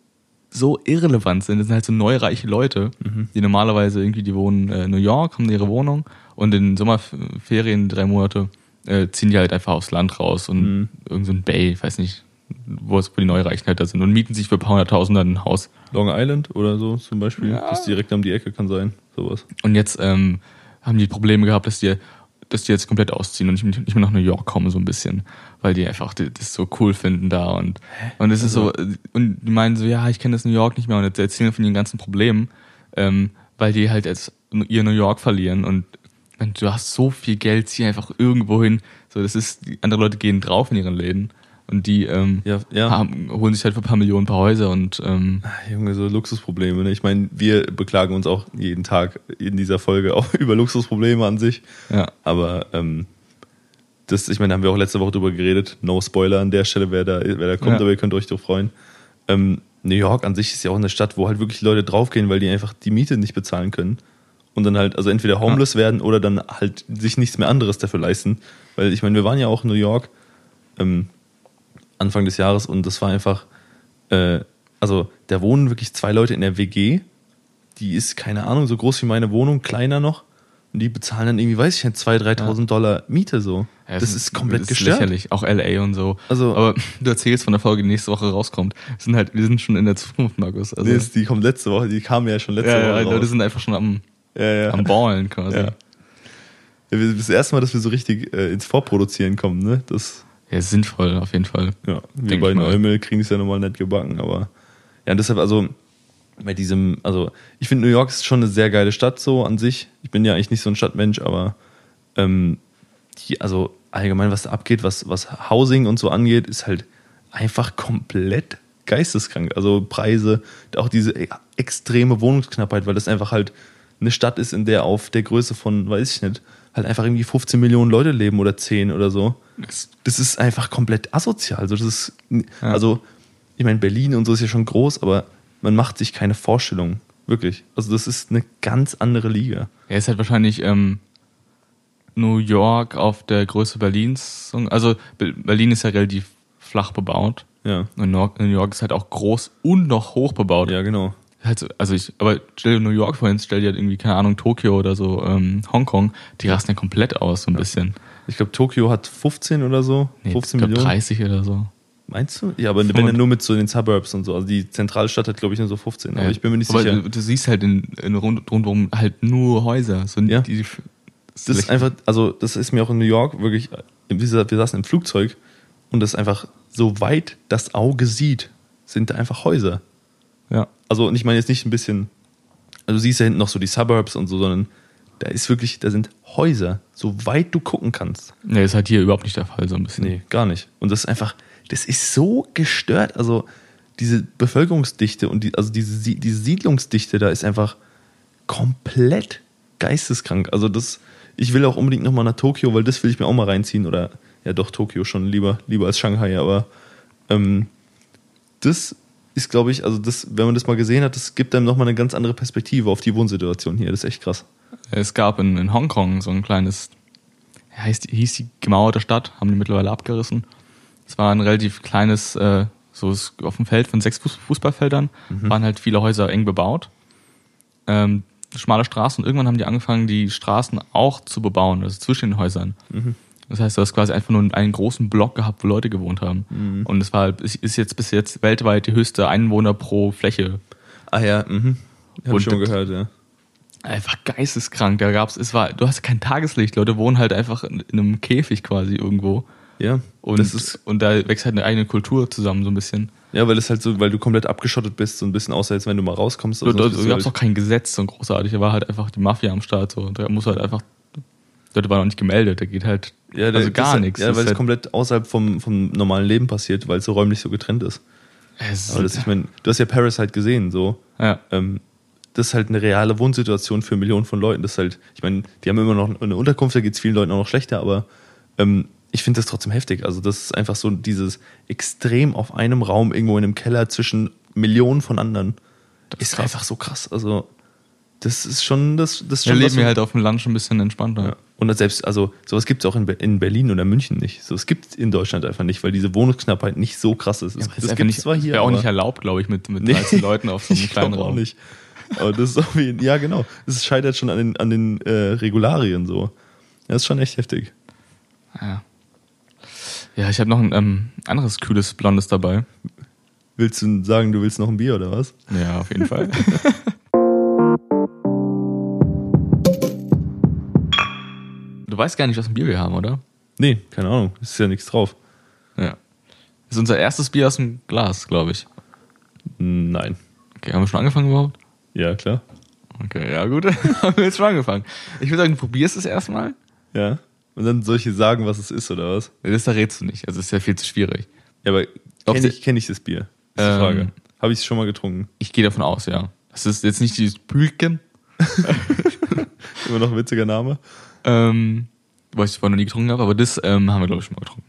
so irrelevant sind. Das sind halt so neureiche Leute, Mhm. die normalerweise irgendwie, die wohnen äh, in New York, haben ihre Wohnung und in Sommerferien, drei Monate, äh, ziehen die halt einfach aufs Land raus und Mhm. irgend so ein Bay, weiß nicht, wo es wo die Neureichen halt da sind und mieten sich für ein paar hunderttausend dann ein Haus. Long Island oder so zum Beispiel. Ja. Das direkt um die Ecke kann sein. Sowas. Und jetzt ähm, haben die Probleme gehabt, dass die, dass die jetzt komplett ausziehen und nicht, nicht mehr nach New York kommen, so ein bisschen. Weil die einfach das so cool finden da. Und, und es ist so, und die meinen so, ja, ich kenne das New York nicht mehr und jetzt erzählen von ihren ganzen Problemen, ähm, weil die halt jetzt ihr New York verlieren und du hast so viel Geld, zieh einfach irgendwo hin. So, das ist, andere Leute gehen drauf in ihren Läden. Und die ähm, Ja, ja. haben, holen sich halt für ein paar Millionen ein paar Häuser und ähm, Ah, Junge, so Luxusprobleme. Ne? Ich meine, wir beklagen uns auch jeden Tag in dieser Folge auch über Luxusprobleme an sich. ja. Aber ähm, das, ich meine, da haben wir auch letzte Woche drüber geredet. No Spoiler an der Stelle, wer da, wer da kommt, Ja. aber ihr könnt euch doch freuen. Ähm, New York an sich ist ja auch eine Stadt, wo halt wirklich Leute draufgehen, weil die einfach die Miete nicht bezahlen können. Und dann halt, also entweder homeless werden oder dann halt sich nichts mehr anderes dafür leisten. Weil ich meine, wir waren ja auch in New York ähm, Anfang des Jahres und das war einfach, äh, also da wohnen wirklich zwei Leute in der WG. Die ist, keine Ahnung, so groß wie meine Wohnung, kleiner noch. Und die bezahlen dann irgendwie, weiß ich nicht, 2.000, 3.000 Dollar Miete so. Ja, das ist komplett das gestört. lächerlich. Auch LA und so. Also- aber du erzählst von der Folge, die nächste Woche rauskommt. Wir sind halt, wir sind schon in der Zukunft, Markus. Also, Nee, ist- die kommt letzte Woche, die kam ja schon letzte ja, ja, Woche. Leute raus. sind einfach schon am, ja, ja. am Ballen quasi. Ja. Ja. Ja, Das erste Mal, dass wir so richtig äh, ins Vorproduzieren kommen, ne? Das, ist sinnvoll, auf jeden Fall. ja, wir Denk bei ich mal. Neumel kriegen es ja normal nicht gebacken, aber ja, und deshalb, also bei diesem, also ich finde New York ist schon eine sehr geile Stadt so an sich. Ich bin ja eigentlich nicht so ein Stadtmensch, aber ähm, die, also allgemein, was da abgeht, was, was Housing und so angeht, ist halt einfach komplett geisteskrank. Also Preise, auch diese e- extreme Wohnungsknappheit, weil das einfach halt eine Stadt ist, in der auf der Größe von, weiß ich nicht, halt einfach irgendwie 15 Millionen Leute leben oder 10 oder so. Das- ist einfach komplett asozial. Also, das ist, also ich meine, Berlin und so ist ja schon groß, aber man macht sich keine Vorstellung. Wirklich. Also, das ist eine ganz andere Liga. Er ist halt wahrscheinlich ähm, New York auf der Größe Berlins. Also Be- Berlin ist ja relativ flach bebaut. Ja. Und New York ist halt auch groß und noch hoch bebaut. Ja, genau. Halt so- Also ich, aber stell dir New York vor, stell dir halt irgendwie, keine Ahnung, Tokio oder so, ähm, Hongkong, die rasten ja komplett aus, so ein bisschen. Ich glaube, Tokio hat 15 oder so. Nee, 15 ich glaub, Millionen. 30 oder so. Meinst du? Ja, aber wenn dann nur mit so den Suburbs und so. Also die Zentralstadt hat, glaube ich, nur so 15. Aber Ja. ich bin mir nicht aber sicher. Du, du siehst halt in, in rund, rundum halt nur Häuser. So Ja. die, die, Das ist einfach, also das ist mir auch in New York wirklich, wie gesagt, wir saßen im Flugzeug und das ist einfach, so weit das Auge sieht, sind da einfach Häuser. Ja. Also, und ich meine jetzt nicht ein bisschen, also du siehst ja hinten noch so die Suburbs und so, sondern da ist wirklich, da sind Häuser, so weit du gucken kannst. Nee, ist halt hier überhaupt nicht der Fall, so ein bisschen. Nee, gar nicht. Und das ist einfach, das ist so gestört. Also diese Bevölkerungsdichte und die, also diese, diese Siedlungsdichte da ist einfach komplett geisteskrank. Also das, ich will auch unbedingt nochmal nach Tokio, weil das will ich mir auch mal reinziehen. Oder ja doch, Tokio schon lieber, lieber als Shanghai, aber ähm, das ist, glaube ich, also das, wenn man das mal gesehen hat, das gibt einem nochmal eine ganz andere Perspektive auf die Wohnsituation hier. Das ist echt krass. Es gab in, in Hongkong so ein kleines, heißt, hieß die gemauerte Stadt, haben die mittlerweile abgerissen. Es war ein relativ kleines, äh, so auf dem Feld von sechs Fuß Fußballfeldern, waren halt viele Häuser eng bebaut. Ähm, schmale Straßen und irgendwann haben die angefangen, die Straßen auch zu bebauen, also zwischen den Häusern. Das heißt, du hast quasi einfach nur einen großen Block gehabt, wo Leute gewohnt haben. Und es war ist jetzt bis jetzt weltweit die höchste Einwohner pro Fläche Ah ja, mhm. Hab ich schon das- gehört, ja. Einfach geisteskrank. Da gab's, es war, du hast kein Tageslicht. Leute wohnen halt einfach in, in einem Käfig quasi irgendwo. Ja, Und, das ist und da wächst halt eine eigene Kultur zusammen, so ein bisschen. Ja, weil es halt so, weil du komplett abgeschottet bist, so ein bisschen außer als wenn du mal rauskommst. Da, du gab's halt- auch kein Gesetz, so großartig. Da war halt einfach die Mafia am Start. So. Da muss halt einfach, Leute waren noch nicht gemeldet. Da geht halt, ja, also gar nichts. Ja, weil es halt, komplett außerhalb vom, vom normalen Leben passiert, weil es so räumlich so getrennt ist. es Aber das, ich meine, du hast ja Parasite gesehen, so. ja. Ähm, das ist halt eine reale Wohnsituation für Millionen von Leuten. Das ist halt, ich meine, die haben immer noch eine Unterkunft, da geht es vielen Leuten auch noch schlechter, aber ähm, ich finde das trotzdem heftig. Also, das ist einfach so dieses extrem auf einem Raum irgendwo in einem Keller zwischen Millionen von anderen. Das ist ist einfach so krass. Also, das ist schon das, das ist Wir schon leben was, wir halt auf dem Land schon ein bisschen entspannter. Ja. Und selbst, also sowas gibt es auch in, in Berlin oder München nicht. So, es gibt in Deutschland einfach nicht, weil diese Wohnungsknappheit nicht so krass ist. Es- Das, gibt nicht, zwar hier, wäre auch nicht erlaubt, glaube ich, mit, mit Nee. 13 Leuten auf so einem kleinen glaube auch Raum. nicht. Aber das ist auf jeden, ja genau. Es scheitert schon an den, an den äh, Regularien so. Das ist schon echt heftig. Ja, ja ich habe noch ein ähm, anderes kühles Blondes dabei. Willst du sagen, du willst noch ein Bier oder was? Ja, auf jeden Fall. du weißt gar nicht, was für ein Bier wir haben, oder? Nee, keine Ahnung. Ist ja nichts drauf. Ja. Das ist unser erstes Bier aus dem Glas, glaube ich. Nein. Okay, haben wir schon angefangen überhaupt? Ja, klar. Okay, ja gut, haben wir jetzt schon angefangen. Ich würde sagen, du probierst es erstmal. Ja. Und dann soll ich dir sagen, was es ist oder was? Das verrätst du nicht, also ist ja viel zu schwierig. Ja, aber kenne ich, kenn ich das Bier? Ist die Ähm, Frage. Habe ich es schon mal getrunken? Ich gehe davon aus, ja. Das ist jetzt nicht dieses Pülken, Immer noch ein witziger Name. Ähm, was ich vorher noch nie getrunken habe, aber das ähm, haben wir, glaube ich, schon mal getrunken.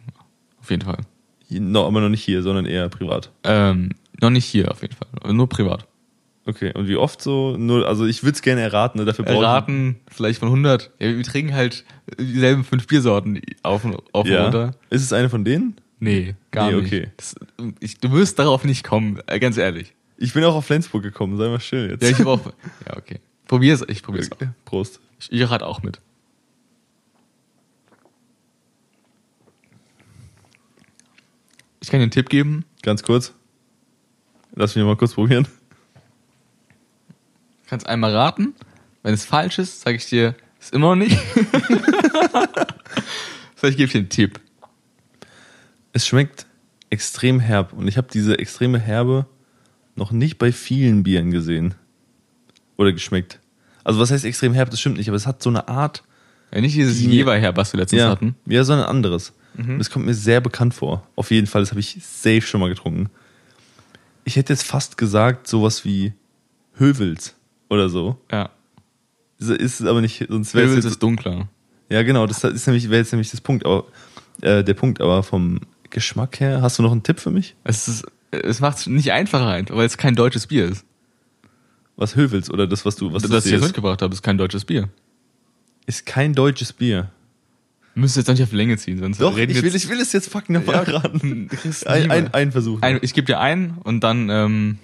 Auf jeden Fall. No, aber noch nicht hier, sondern eher privat. Ähm, noch nicht hier, auf jeden Fall. Nur privat. Okay, und wie oft so? Nur, also ich würde es gerne erraten, ne? dafür brauche Erraten, vielleicht von 100. Ja, wir trinken halt dieselben fünf Biersorten auf und, auf ich. und Ja. runter. Ist es eine von denen? Nee, gar Nee, nicht. okay. Das, ich, du wirst darauf nicht kommen, äh, ganz ehrlich. Ich bin auch auf Flensburg gekommen, sei mal still jetzt. Ja, ich hab auch. Ja, okay. Probier's, ich probier's auch. Okay, Prost. Ich, ich rate auch mit. Ich kann dir einen Tipp geben. Ganz kurz. Lass mich mal kurz probieren. Du kannst einmal raten. Wenn es falsch ist, sage ich dir, ist immer noch nicht. Vielleicht gebe ich dir einen Tipp. Es schmeckt extrem herb und ich habe diese extreme Herbe noch nicht bei vielen Bieren gesehen. Oder geschmeckt. Also was heißt extrem herb, das stimmt nicht, aber es hat so eine Art, Ja, nicht dieses Die- Jever her, was wir letztens ja, hatten. ja, sondern anderes. Mhm. Das kommt mir sehr bekannt vor. Auf jeden Fall, das habe ich safe schon mal getrunken. Ich hätte jetzt fast gesagt, sowas wie Hövels oder so. Ja. Ist es aber nicht, sonst wäre jetzt ist dunkler. Ja, genau, das ist nämlich, wäre jetzt nämlich das Punkt, aber äh, der Punkt, aber vom Geschmack her, hast du noch einen Tipp für mich? Es, ist, es macht es nicht einfacher, einfach, weil es kein deutsches Bier ist. Was Hövels oder das, was du, was das, das ich jetzt mitgebracht habe, ist kein deutsches Bier. ist kein deutsches Bier. Müssen jetzt nicht auf Länge ziehen, sonst Doch, reden ich will, ich will es jetzt fucking nochmal Ja, raten. Ein, ein, ein Versuch. ein, ich gebe dir einen und dann ähm,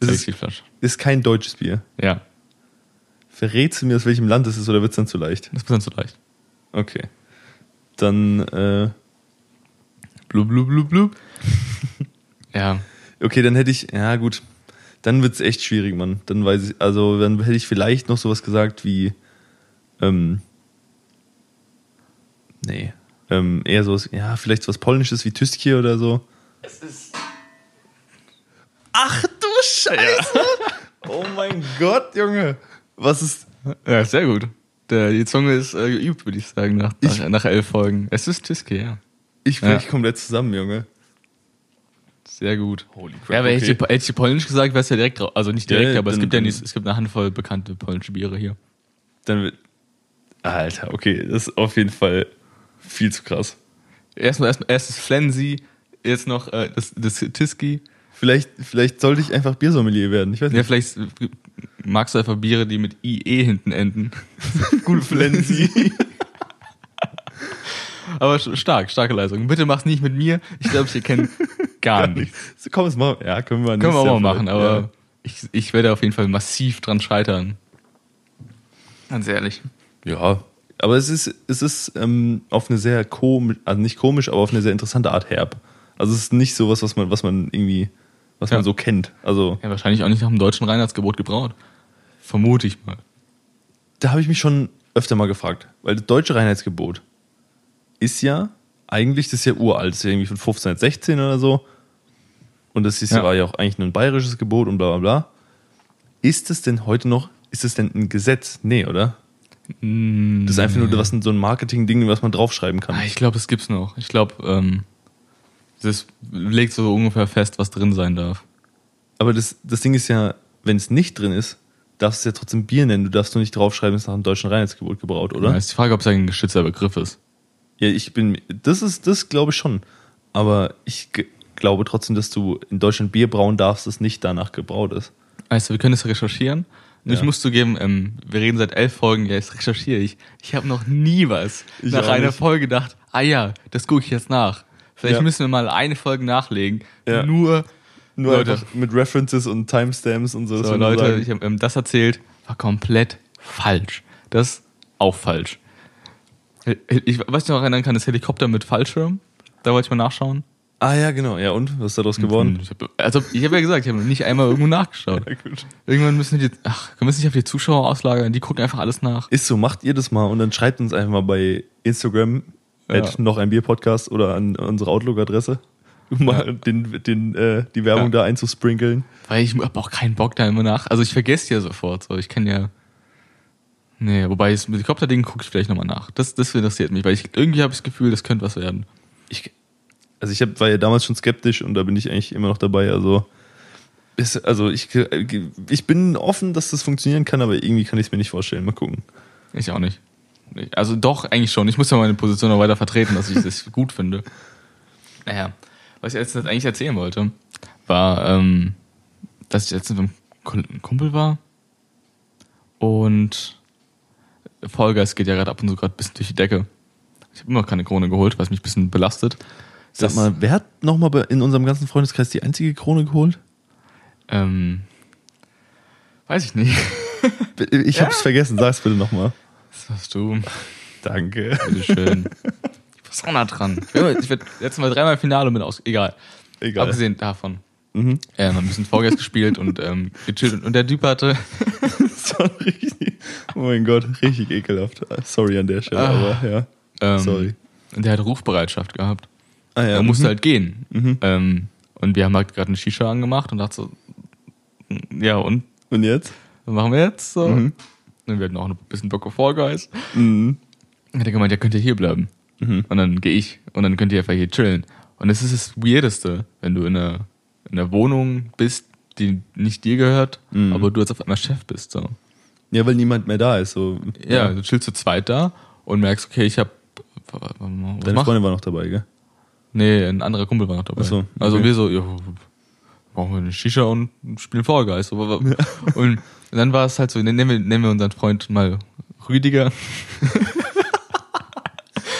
es ist, Flasche. ist kein deutsches Bier. Ja, Verrätst du mir, aus welchem Land es ist oder wird es dann zu leicht? das ist dann zu leicht. Okay. Dann, äh, Blub, blub, blub, blub. ja, okay, dann hätte ich, ja gut, dann wird es echt schwierig, Mann. Dann weiß ich, also dann hätte ich vielleicht noch sowas gesagt wie, ähm, nee, ähm, eher sowas, ja, vielleicht was Polnisches wie Tüskje oder so. es ist Ach du Scheiße! oh mein Gott, Junge! Was ist. ja, sehr gut. Der, die Zunge ist äh, geübt, würde ich sagen, nach, Ich- nach, elf Folgen. Es ist Tiske, ja. Ich Ja. brech komplett zusammen, Junge. Sehr gut. Holy crap. Ja, aber hätte, okay. ich, hätte ich Polnisch gesagt, wäre es ja direkt drauf. Also nicht direkt, Ja, aber es dann- gibt ja nicht, es gibt eine Handvoll bekannte polnische Biere hier. Dann wird. Alter, okay, das ist auf jeden Fall viel zu krass. Erstmal erst, erst das Flensi, jetzt noch äh, das, das Tiski. Vielleicht, vielleicht sollte ich einfach Biersommelier werden. Ich weiß Ja, nicht. vielleicht äh, magst du einfach Biere, die mit IE hinten enden. Gut Flensi. Aber stark, starke Leistung. Bitte mach's nicht mit mir. Ich glaube, ich erkenne gar nichts. Komm, es mal. Ja, können wir Können wir auch mal machen, vielleicht. aber Ja. ich, ich werde auf jeden Fall massiv dran scheitern. Ganz ehrlich. Ja, aber es ist, es ist ähm, auf eine sehr komisch, also nicht komisch, aber auf eine sehr interessante Art herb. Also es ist nicht sowas, was man, was man irgendwie, was Ja. man so kennt. Also Ja, wahrscheinlich auch nicht nach dem deutschen Reinheitsgebot gebraut. Vermute ich mal. da habe ich mich schon öfter mal gefragt, weil das deutsche Reinheitsgebot ist ja eigentlich, das ist ja uralt, das ist ja irgendwie von 1516 oder so. Und das ist, Ja. war ja auch eigentlich nur ein bayerisches Gebot und bla bla bla. Ist es denn heute noch, ist es denn ein Gesetz? Nee, oder? Das ist einfach nur was, so ein Marketing-Ding, was man draufschreiben kann. Ah, ich glaube, es gibt's noch. Ich glaube, ähm, das legt so ungefähr fest, was drin sein darf. Aber das, das Ding ist ja, wenn es nicht drin ist, darfst du es ja trotzdem Bier nennen. Du darfst nur nicht draufschreiben, es ist nach dem deutschen Reinheitsgebot gebraut, Ja, oder? ist die Frage, ob es ein geschützter Begriff ist. Ja, ich bin, das ist, das glaube ich schon. Aber ich glaube trotzdem, dass du in Deutschland Bier brauen darfst, das nicht danach gebraut ist. Weißt du, wir können das recherchieren. Und Ja. Ich muss zugeben, ähm, wir reden seit elf Folgen, ja, jetzt recherchiere ich. Ich habe noch nie was Ich nach einer nicht. Folge gedacht, ah ja, das gucke ich jetzt nach. Vielleicht Ja. müssen wir mal eine Folge nachlegen. Ja. Nur, Nur Leute. mit References und Timestamps und so. das so, Leute, ich habe ähm, das erzählt, war komplett falsch. Das auch falsch. Ich, was ich noch erinnern kann, ist Helikopter mit Fallschirm. Da wollte ich mal nachschauen. Ah ja, genau. Ja, und? Was ist daraus geworden? Ich hab, also, ich habe ja gesagt, ich habe nicht einmal irgendwo nachgeschaut. Ja. Irgendwann müssen die, ach, können wir es nicht auf die Zuschauer auslagern, die gucken einfach alles nach. Ist so, macht ihr das mal und dann schreibt uns einfach mal bei Instagram Ja. noch ein Bier Podcast oder an unsere Outlook-Adresse, um mal den, den, äh, die Werbung Ja. da einzusprinkeln. Weil ich habe auch keinen Bock da immer nach. Also ich vergesse ja sofort. So, ich kann ja. Nee, wobei das Helikopter-Ding gucke ich vielleicht nochmal nach. Das, das interessiert mich, weil ich irgendwie habe ich das Gefühl, das könnte was werden. Ich, also ich hab, war ja damals schon skeptisch und da bin ich eigentlich immer noch dabei. Also, ist, also ich, ich bin offen, dass das funktionieren kann, aber irgendwie kann ich es mir nicht vorstellen. Mal gucken. Ich auch nicht. Also doch, eigentlich schon. Ich muss ja meine Position noch weiter vertreten, dass ich das gut finde. Naja, was ich jetzt eigentlich erzählen wollte, war, ähm, dass ich jetzt mit einem Kumpel war und Vollgeist geht ja gerade ab und zu gerade ein bisschen durch die Decke. Ich habe immer noch keine Krone geholt, was mich ein bisschen belastet. Sag mal, wer hat nochmal in unserem ganzen Freundeskreis die einzige Krone geholt? Ähm, weiß ich nicht. Ich Ja. hab's vergessen, sag's bitte nochmal. Das warst du. Danke. Bitteschön. ich war so nah dran. Ich werde letztes Mal dreimal Finale mit aus. Egal. Egal. Abgesehen davon. Mhm. Ja, haben ein bisschen Vollgeist gespielt und ähm, gechillt. Und- der Typ hatte. Richtig, oh mein Gott, richtig ekelhaft. Sorry an der Stelle, Ah. aber ja. Ähm, Sorry. Und der hat Rufbereitschaft gehabt. Ah, ja. Er musste mhm. halt gehen. Mhm. Ähm, und wir haben halt gerade eine Shisha angemacht und dachte so, ja, und Und jetzt? was machen wir jetzt? So. Mhm. Und wir hatten auch ein bisschen Bock auf Fall Guys. Mhm. Hat er gemeint, ja, könnt ihr hier bleiben. Mhm. Und dann gehe ich und dann könnt ihr einfach hier chillen. Und das ist das Weirdeste, wenn du in einer, in einer Wohnung bist, die nicht dir gehört, Mhm. aber du jetzt auf einmal Chef bist. So. Ja, weil niemand mehr da ist. So. Ja, du chillst zu zweit da und merkst, okay, ich hab. Was Deine? Freundin war noch dabei, gell? Nee, ein anderer Kumpel war noch dabei. Ach so, Also okay. wir so, ja, brauchen wir eine Shisha und spielen Fall Guys. Und dann war es halt so, nennen wir, nennen wir unseren Freund mal Rüdiger.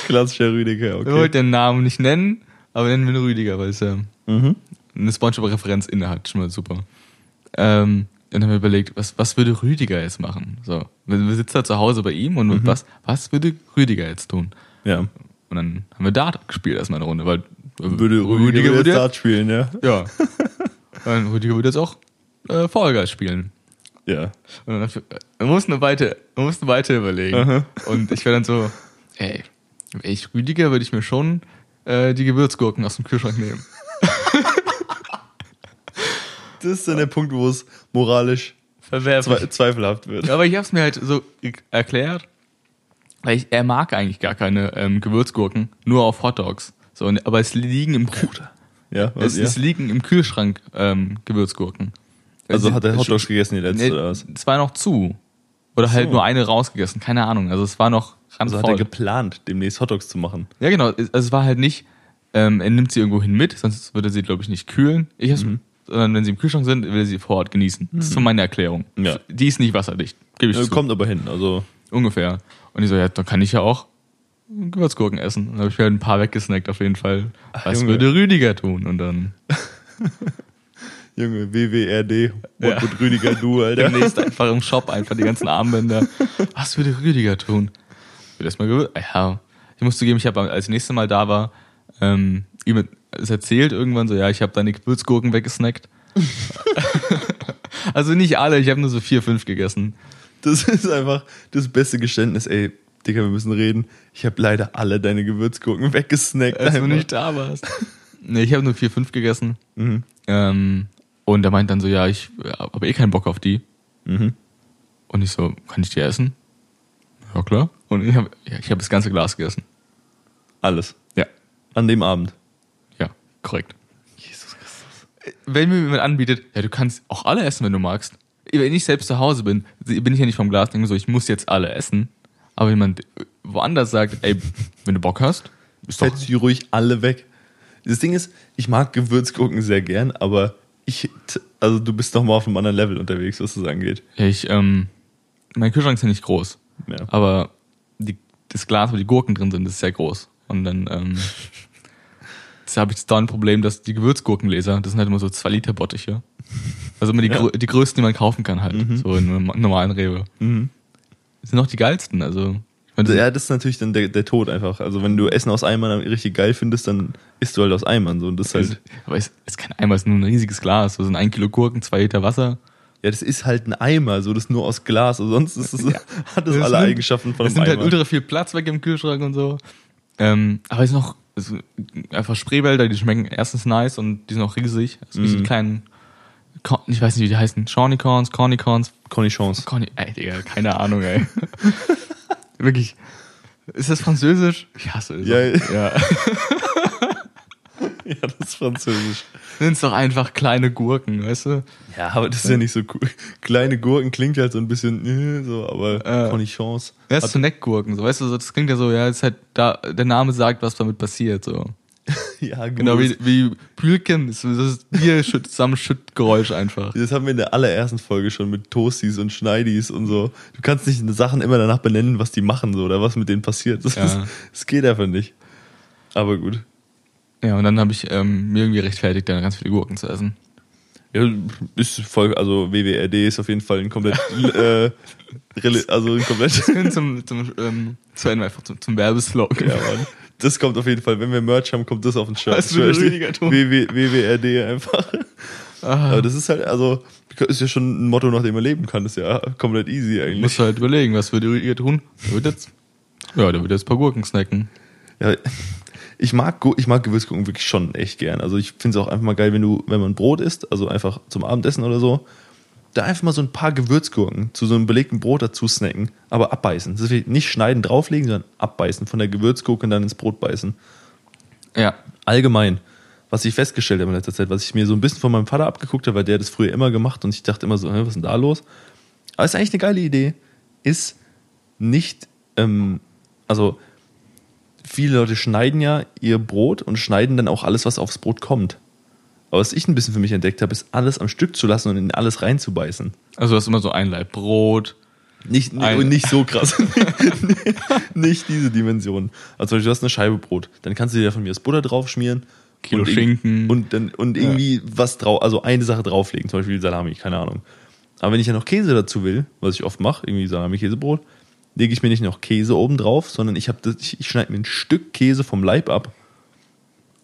Klassischer Rüdiger, Wir okay. wollten den Namen nicht nennen, aber nennen wir ihn Rüdiger, weil es ja Mhm. eine Spongebob-Referenz inne hat. Schon mal super. Ähm, dann haben wir überlegt, was, was würde Rüdiger jetzt machen? So, wir, wir sitzen da zu Hause bei ihm und was, was würde Rüdiger jetzt tun? Ja. Und dann haben wir Dart gespielt erstmal eine Runde, weil Würde Rüdiger, würde Start spielen, ja? Ja. Und Rüdiger würde jetzt auch äh, Fall Guys spielen. Ja. Und dann dafür, man muss eine weiter, man muss eine weiter überlegen. Aha. Und ich wäre dann so, ey, wäre ich Rüdiger, würde ich mir schon äh, die Gewürzgurken aus dem Kühlschrank nehmen. Das ist dann der Punkt, wo es moralisch Verwerflich. zwe zweifelhaft wird. Ja, aber ich habe es mir halt so erklärt, weil ich, er mag eigentlich gar keine ähm, Gewürzgurken, nur auf Hotdogs. So, und- aber es liegen im Kühlschrank. Ja, was, Es, ja? es liegen im Kühlschrank ähm, Gewürzgurken. Also Es- hat er Hotdogs gegessen, die letzte, Nee, oder was? es war noch zu. Oder halt So. nur eine rausgegessen, keine Ahnung. Also es war noch Also hat randvoll. er geplant, demnächst Hotdogs zu machen. ja, genau. Es, also es war halt nicht, ähm, er nimmt sie irgendwo hin mit, sonst würde sie, glaube ich, nicht kühlen. Ich hab's, Mhm. Sondern wenn sie im Kühlschrank sind, will er sie vor Ort genießen. Das ist so meine Erklärung. Ja. Die ist nicht wasserdicht. Gebe ich Äh, zu. Kommt aber hin, also. Ungefähr. Und ich so, ja, dann kann ich ja auch Gewürzgurken essen. Und dann habe ich mir halt ein paar weggesnackt auf jeden Fall. Was Junge. würde Rüdiger tun? Und dann Junge, WWRD, What Ja. would Rüdiger du, Alter? demnächst einfach im Shop einfach die ganzen Armbänder. Was würde Rüdiger tun? Ich will das mal gewür- Ja, ich muss zugeben, ich habe als ich nächste Mal da war, ähm, ihm es erzählt irgendwann so, ja, ich habe deine Gewürzgurken weggesnackt. also nicht alle, ich habe nur so vier, fünf gegessen. Das ist einfach das beste Geständnis, ey. Digga, wir müssen reden. Ich habe leider alle deine Gewürzgurken weggesnackt. Als du einfach. nicht da warst. Nee, ich habe nur vier, fünf gegessen. Mhm. Ähm, und er meint dann so, ja, ich habe eh keinen Bock auf die. Mhm. Und ich so, kann ich die essen? Ja, klar. Und ich habe ja, ich hab das ganze Glas gegessen. Alles. Ja. An dem Abend. Ja, korrekt. Jesus Christus. Wenn mir jemand anbietet, ja, du kannst auch alle essen, wenn du magst. Wenn ich selbst zu Hause bin, bin ich ja nicht vom Glas denke so, ich muss jetzt alle essen. Aber wenn jemand woanders sagt, ey, wenn du Bock hast, ist doch. Die ruhig alle weg. Das Ding ist, ich mag Gewürzgurken sehr gern, aber ich, also du bist noch mal auf einem anderen Level unterwegs, was das angeht. Ich, ähm, mein Kühlschrank ist ja nicht groß. Ja. Aber die, das Glas, wo die Gurken drin sind, ist sehr groß. Und dann, ähm, habe ich da ein Problem, dass die Gewürzgurkenleser, das sind halt immer so zwei Liter Bottiche. Also immer die, Ja. die größten, die man kaufen kann halt. So in einem normalen Rewe. Mhm. Das sind auch die geilsten, also. Ja, das ist natürlich dann der, der Tod einfach. Also wenn du Essen aus Eimern richtig geil findest, dann isst du halt aus Eimern. So. Und das halt, aber es ist kein Eimer, es ist nur ein riesiges Glas. So sind ein Kilo Gurken, zwei Liter Wasser. ja, das ist halt ein Eimer, so das ist nur aus Glas. Und sonst ist es, hat das Es alle nimmt- Eigenschaften von Es einem nimmt halt Eimer. ultra viel Platz weg im Kühlschrank und so. Ähm, aber es ist noch es ist einfach Spreewälder, die schmecken erstens nice und die sind auch riesig. Also Mhm. kleinen, Corn- ich weiß nicht, wie die heißen, Shawnicorns, Cornicorns, Cornichons. Corny, ey, Digga, keine Ahnung, ey. Wirklich. Ist das Französisch? Ich hasse es. Ja. ja. ja, das ist französisch. Nenn's doch einfach kleine Gurken, weißt du? Ja, aber das ist ja nicht so cool. Kleine Gurken klingt halt so ein bisschen äh, so, aber Äh. Cornichons. Ja, Snackgurken, so, weißt du, so, das klingt ja so, ja, ist halt da, der Name sagt, was damit passiert, so. Ja, gut. Genau, wie, wie Pülken, das ist Bier Schüttgeräusch einfach. Das haben wir in der allerersten Folge schon mit Toasties und Schneidis und so. Du kannst nicht Sachen immer danach benennen, was die machen so oder was mit denen passiert. Das, Ja. ist, das geht einfach nicht. Aber gut. Ja, und dann habe ich ähm, mir irgendwie rechtfertigt, dann ganz viele Gurken zu essen. Ja, ist voll, also WWRD ist auf jeden Fall ein komplett, äh, also ein komplett, zum, zum, ähm, zu Ende einfach zum, zum Werbeslogan. ja, Mann. Das kommt auf jeden Fall, wenn wir Merch haben, kommt das auf den Shirt. Was würde Rüdiger WWRD einfach. Ah, Aber das ist halt, also, ist ja schon ein Motto, nach dem man leben kann. Das ist ja komplett easy eigentlich. musst du halt überlegen, was würde Rüdiger tun? Der wird jetzt, ja, der wird jetzt ein paar Gurken snacken. Ja, ich mag, ich mag Gewürzgurken wirklich schon echt gern. Also ich finde es auch einfach mal geil, wenn du, wenn man Brot isst, also einfach zum Abendessen oder so, da einfach mal so ein paar Gewürzgurken zu so einem belegten Brot dazu snacken, aber abbeißen. Das ist nicht schneiden, drauflegen, sondern abbeißen. Von der Gewürzgurke dann ins Brot beißen. Ja. Allgemein, was ich festgestellt habe in letzter Zeit, was ich mir so ein bisschen von meinem Vater abgeguckt habe, weil der hat das früher immer gemacht und ich dachte immer so, was ist denn da los? Aber ist eigentlich eine geile Idee, ist nicht, ähm, also viele Leute schneiden ja ihr Brot und schneiden dann auch alles, was aufs Brot kommt. Aber was ich ein bisschen für mich entdeckt habe, ist alles am Stück zu lassen und in alles reinzubeißen. Also du hast immer so ein Laib Brot. Nicht, Ein- und nicht so krass. nicht diese Dimension. Also zum Beispiel, du hast eine Scheibe Brot. Dann kannst du dir von mir das Butter drauf schmieren. Kilo und Schinken. Und, dann, und irgendwie was drauf, also eine Sache drauflegen. Zum Beispiel Salami, keine Ahnung. Aber wenn ich ja noch Käse dazu will, was ich oft mache, irgendwie Salami-Käsebrot, lege ich mir nicht noch Käse oben drauf, sondern ich, das, ich, ich schneide mir ein Stück Käse vom Leib ab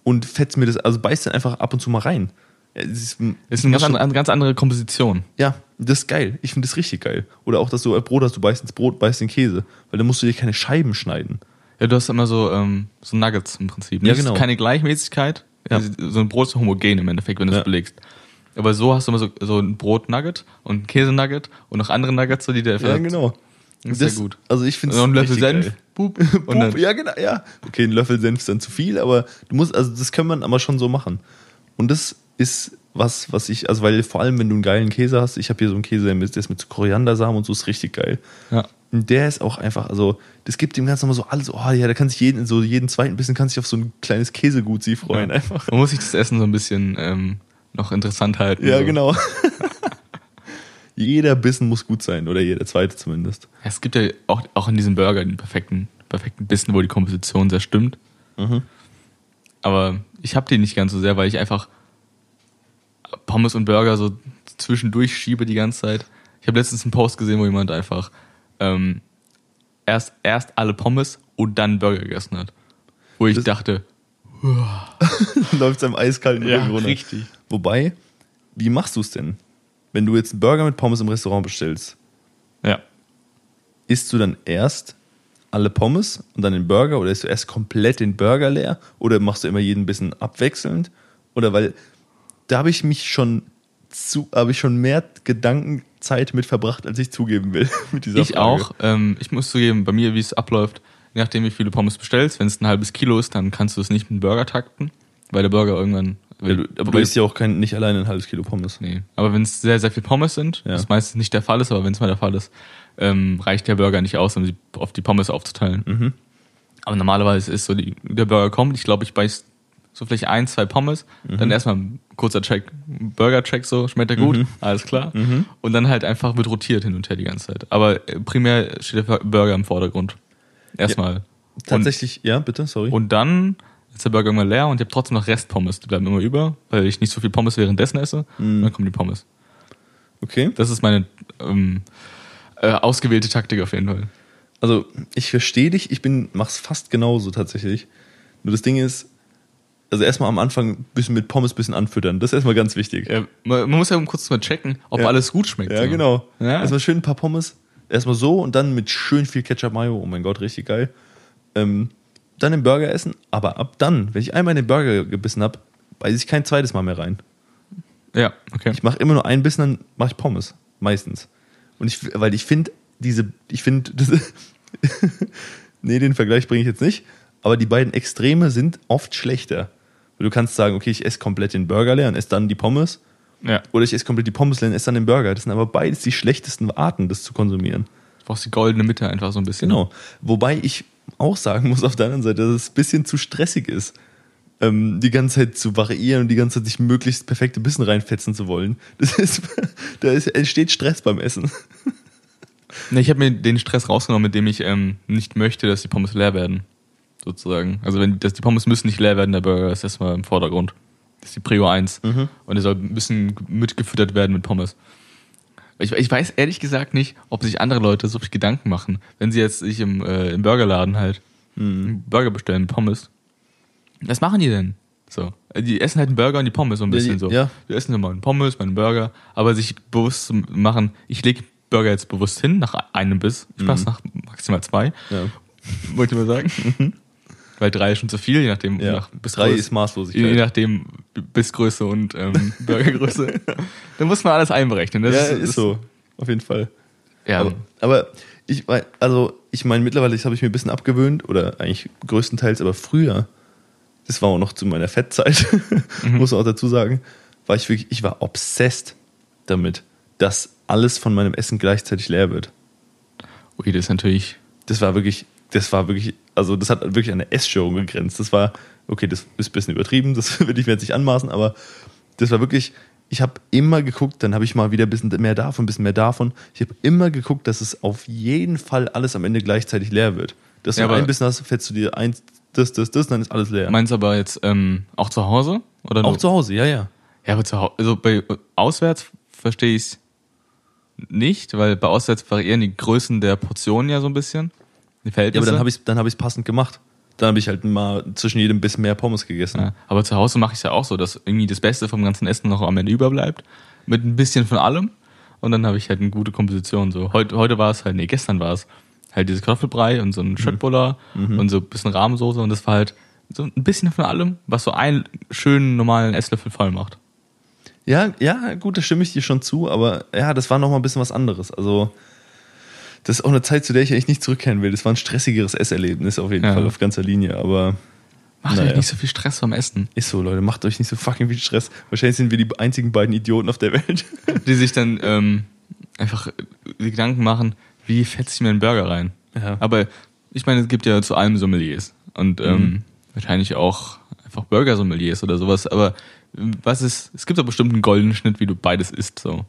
und fetz mir das, also beiß dann einfach ab und zu mal rein. Ja, Das ist, Ist eine ganz, andere, eine ganz andere Komposition. ja, das ist geil. Ich finde das richtig geil. Oder auch, dass du Brot hast, du beißt ins Brot, beißt den Käse. Weil dann musst du dir keine Scheiben schneiden. Ja, du hast immer so, ähm, so Nuggets im Prinzip. Ja, Nicht- genau. Keine Gleichmäßigkeit. Ja. So ein Brot ist homogen im Endeffekt, wenn du es Ja. belegst. Aber so hast du immer so, so ein Brot-Nugget und ein Käse-Nugget und noch andere Nuggets, so die der Ja, genau. Das ist sehr gut. Also ich finde Und noch ein Löffel Senf. geil. Boop. Und dann, ja, genau, ja. Okay, ein Löffel Senf ist dann zu viel, aber du musst, also das kann man aber schon so machen. Und das ist was, was ich, also weil vor allem, wenn du einen geilen Käse hast, ich habe hier so einen Käse, der ist mit Koriandersamen und so, ist richtig geil. ja. Und der ist auch einfach, also, das gibt dem Ganzen nochmal so alles, oh ja, da kann sich jeden, so jeden zweiten bisschen kann sich auf so ein kleines Käsegut sie freuen, Ja. einfach. Man muss sich das Essen so ein bisschen ähm, noch interessant halten. Ja, so. genau. Jeder Bissen muss gut sein, oder jeder zweite zumindest. Ja, Es gibt ja auch, auch in diesem Burger den perfekten, perfekten Bissen, wo die Komposition sehr stimmt. Mhm. Aber ich habe den nicht ganz so sehr, weil ich einfach Pommes und Burger so zwischendurch schiebe die ganze Zeit. Ich habe letztens einen Post gesehen, wo jemand einfach ähm, erst, erst alle Pommes und dann Burger gegessen hat. Wo ich Das- dachte, Läuft es am eiskalten Ja, Rücken runter. richtig. Wobei, wie machst du es denn? Wenn du jetzt einen Burger mit Pommes im Restaurant bestellst, ja, isst du dann erst alle Pommes und dann den Burger oder isst du erst komplett den Burger leer oder machst du immer jeden bisschen abwechselnd? Oder weil da habe ich mich schon zu, habe ich schon mehr Gedankenzeit mit verbracht, als ich zugeben will mit dieser ich Frage. auch. Ähm, ich muss zugeben, bei mir, wie es abläuft, je nachdem, wie viele Pommes bestellst, wenn es ein halbes Kilo ist, dann kannst du es nicht mit dem Burger takten, weil der Burger irgendwann. Ja, du, aber du weil- isst ja auch kein, nicht alleine ein halbes Kilo Pommes. Nee. Aber wenn es sehr, sehr viel Pommes sind, Ja. was meistens nicht der Fall ist, aber wenn es mal der Fall ist, ähm, reicht der Burger nicht aus, um sie auf die Pommes aufzuteilen. Mhm. Aber normalerweise ist so, die, der Burger kommt, ich glaube, ich beiß so vielleicht ein, zwei Pommes, Mhm. dann erstmal ein kurzer Check, Burger-Check so, schmeckt er gut, alles klar. Mhm. Und dann halt einfach wird rotiert hin und her die ganze Zeit. Aber äh, primär steht der Burger im Vordergrund. Erstmal. Tatsächlich, ja, bitte, sorry. Und, und dann ist der Burger irgendwann leer und ich habe trotzdem noch Restpommes, die bleiben immer über, weil ich nicht so viel Pommes währenddessen esse. Mhm. Dann kommen die Pommes. okay. Das ist meine ähm, äh, ausgewählte Taktik auf jeden Fall. Also, ich verstehe dich, ich bin, mach's fast genauso tatsächlich. Nur das Ding ist, also erstmal am Anfang ein bisschen mit Pommes ein bisschen anfüttern. Das ist erstmal ganz wichtig. Man, man muss ja kurz mal checken, ob Ja. alles gut schmeckt. Ja, so. genau. Ja. Erstmal schön ein paar Pommes. Erstmal so und dann mit schön viel Ketchup Mayo. Oh mein Gott, richtig geil. Ähm, dann den Burger essen. Aber ab dann, wenn ich einmal in den Burger gebissen habe, beiße ich kein zweites Mal mehr rein. Ja, okay. Ich mache immer nur ein Bissen, dann mache ich Pommes. Meistens. Und ich, weil ich finde, diese, ich finde, nee, den Vergleich bringe ich jetzt nicht. Aber die beiden Extreme sind oft schlechter. Du kannst sagen, okay, ich esse komplett den Burger leer und esse dann die Pommes. Ja. Oder ich esse komplett die Pommes leer und esse dann den Burger. Das sind aber beides die schlechtesten Arten, das zu konsumieren. Du brauchst die goldene Mitte einfach so ein bisschen. Genau. Wobei ich auch sagen muss auf der anderen Seite, dass es ein bisschen zu stressig ist, ähm, die ganze Zeit zu variieren und die ganze Zeit sich möglichst perfekte Bissen reinfetzen zu wollen. Das ist, da ist, entsteht Stress beim Essen. Ne, ich habe mir den Stress rausgenommen, mit dem ich ähm, nicht möchte, dass die Pommes leer werden. Sozusagen. Also wenn dass die Pommes müssen nicht leer werden, der Burger ist erstmal im Vordergrund. Das ist die Prio 1. Mhm. Und er soll ein bisschen mitgefüttert werden mit Pommes. Ich, ich weiß ehrlich gesagt nicht, ob sich andere Leute so viel Gedanken machen, wenn sie jetzt sich im, äh, im Burgerladen halt einen Burger bestellen Pommes. Was machen die denn? So. Die essen halt einen Burger und die Pommes so ein Ja, bisschen die- so. ja. Die essen immer einen Pommes, meinen Burger, aber sich bewusst zu machen, ich lege Burger jetzt bewusst hin, nach einem Biss. Ich mach's nach maximal zwei, Ja. wollte ich mal sagen. Weil drei ist schon zu viel, je nachdem, Mhm. Ja. nach Drei Bissgröße. ist Maßlosigkeit. Je nachdem Bissgröße und ähm, Burgergröße. da muss man alles einberechnen. Das ja, ist, so. Auf jeden Fall. Ja, Aber, aber ich wei- also ich meine, mittlerweile das habe ich mir ein bisschen abgewöhnt, oder eigentlich größtenteils, aber früher, das war auch noch zu meiner Fettzeit, muss man auch dazu sagen, war ich wirklich, ich war obsessed damit, dass alles von meinem Essen gleichzeitig leer wird. okay, das ist natürlich. Das war wirklich, das war wirklich, also das hat wirklich an eine Essstörung gegrenzt. Das war, okay, das ist ein bisschen übertrieben, das will ich mir jetzt nicht anmaßen, aber das war wirklich, ich habe immer geguckt, dann habe ich mal wieder ein bisschen mehr davon, ein bisschen mehr davon. Ich habe immer geguckt, dass es auf jeden Fall alles am Ende gleichzeitig leer wird. Dass Ja, du ein bisschen hast, fällst du dir eins, das, das, das, dann ist alles leer. Meinst du aber jetzt ähm, auch zu Hause? Oder Auch zu Hause, ja, ja. Ja, aber zu Hause, also bei auswärts verstehe ich es nicht, weil bei auswärts variieren die Größen der Portionen ja so ein bisschen. Die Ja, Verhältnisse. aber dann habe ich es dann hab passend gemacht. Dann habe ich halt mal zwischen jedem Biss mehr Pommes gegessen. Ja, aber zu Hause mache ich es ja auch so, dass irgendwie das Beste vom ganzen Essen noch am Ende überbleibt. Mit ein bisschen von allem. Und dann habe ich halt eine gute Komposition. So. Heute, heute war es halt, nee, gestern war es halt dieses Kartoffelbrei und so ein Schöttbuller und so ein bisschen Rahmensoße. Und das war halt so ein bisschen von allem, was so einen schönen normalen Esslöffel voll macht. Ja, ja, gut, da stimme ich dir schon zu, aber ja, das war noch mal ein bisschen was anderes. Also, das ist auch eine Zeit, zu der ich eigentlich nicht zurückkehren will. Das war ein stressigeres Esserlebnis auf jeden Ja. Fall auf ganzer Linie, aber Macht Naja. euch nicht so viel Stress beim Essen. ist so, Leute, macht euch nicht so fucking viel Stress. Wahrscheinlich sind wir die einzigen beiden Idioten auf der Welt. Die sich dann ähm, einfach die Gedanken machen, wie fetze ich mir einen Burger rein? Ja. Aber ich meine, es gibt ja zu allem Sommeliers. Und ähm, wahrscheinlich auch einfach Burger-Sommeliers oder sowas. Aber ähm, was ist, es gibt doch bestimmt einen goldenen Schnitt, wie du beides isst. So.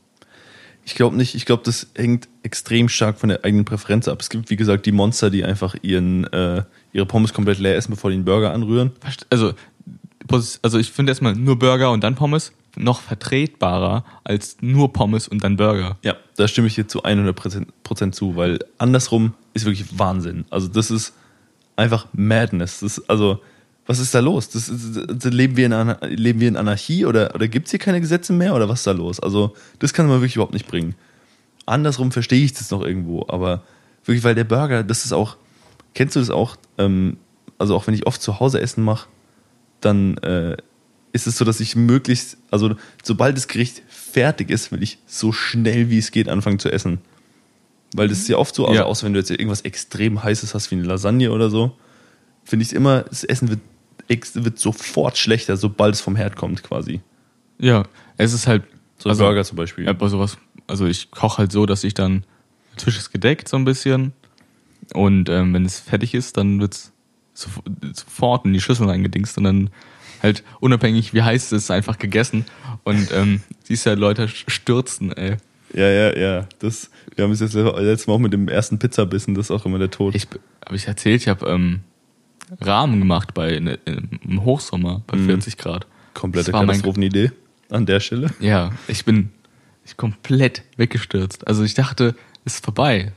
Ich glaube nicht. Ich glaube, das hängt extrem stark von der eigenen Präferenz ab. Es gibt, wie gesagt, die Monster, die einfach ihren, äh, ihre Pommes komplett leer essen, bevor die den Burger anrühren. Also, also ich finde erstmal nur Burger und dann Pommes noch vertretbarer als nur Pommes und dann Burger. Ja, da stimme ich dir zu 100 Prozent zu, weil andersrum ist wirklich Wahnsinn. Also das ist einfach Madness. Das ist, also, was ist da los? Das ist, das leben, wir in Ana- leben wir in Anarchie oder, oder gibt es hier keine Gesetze mehr oder was ist da los? Also das kann man wirklich überhaupt nicht bringen. Andersrum verstehe ich das noch irgendwo, aber wirklich, weil der Burger, das ist auch, kennst du das auch? Ähm, also auch wenn ich oft zu Hause Essen mache, dann äh, ist es so, dass ich möglichst, also sobald das Gericht fertig ist, will ich so schnell wie es geht anfangen zu essen. Weil das ist ja oft so, also Ja. außer wenn du jetzt irgendwas extrem heißes hast wie eine Lasagne oder so, finde ich es immer, das Essen wird, ex- wird sofort schlechter, sobald es vom Herd kommt quasi. Ja, es ist halt. So ein Burger zum Beispiel. Ja, sowas, also ich koche halt so, dass ich dann, der Tisch ist gedeckt so ein bisschen und ähm, wenn es fertig ist, dann wird's so, sofort in die Schüssel reingedingst und dann halt unabhängig wie heiß es ist, einfach gegessen und ähm, siehst ja Leute stürzen, ey. Ja, ja, ja. Das, wir haben es jetzt letztes Mal auch mit dem ersten Pizzabissen, das ist auch immer der Tod. Ich habe ich erzählt, ich habe ähm, Rahmen gemacht bei ne, im Hochsommer bei 40 Grad. Komplette Katastrophenidee an der Stelle. Ja, ich bin ich komplett weggestürzt. Also ich dachte, es ist vorbei.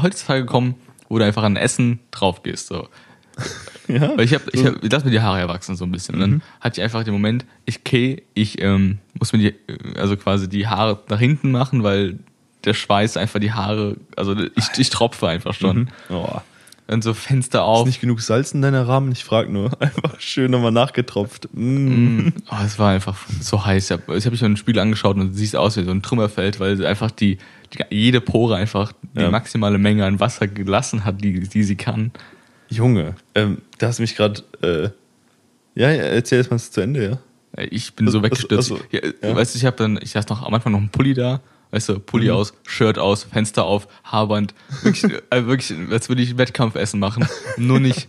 Heutzutage kommen, wo du einfach an Essen drauf gehst. So. Ja. Weil ich habe, ich, hab, ich lass mir die Haare erwachsen so ein bisschen. Und dann hatte ich einfach den Moment, ich okay, ich ähm, muss mir die, also quasi die Haare nach hinten machen, weil der Schweiß einfach die Haare, also ich, ich tropfe einfach schon. Oh. Dann so Fenster Ist auf. nicht genug Salz in deiner Rahmen? Ich frage nur. Einfach schön nochmal nachgetropft. Mm. Oh, es war einfach so heiß. Ich habe hab mich mir ein Spiel angeschaut und siehst aus wie so ein Trümmerfeld, weil einfach die, die jede Pore einfach die Ja. maximale Menge an Wasser gelassen hat, die, die sie kann. Junge, ähm, da hast du mich gerade äh, Ja, erzähl erst mal zu Ende, ja. Äh, Ich bin so Ach- weggestürzt. ach so, ja, äh, ja. Weißt du, ich habe dann, ich hatte noch am Anfang noch einen Pulli da, weißt du, Pulli Mhm. aus, Shirt aus, Fenster auf, Haarband. Wirklich, äh, wirklich als würde ich Wettkampfessen machen. Nur nicht.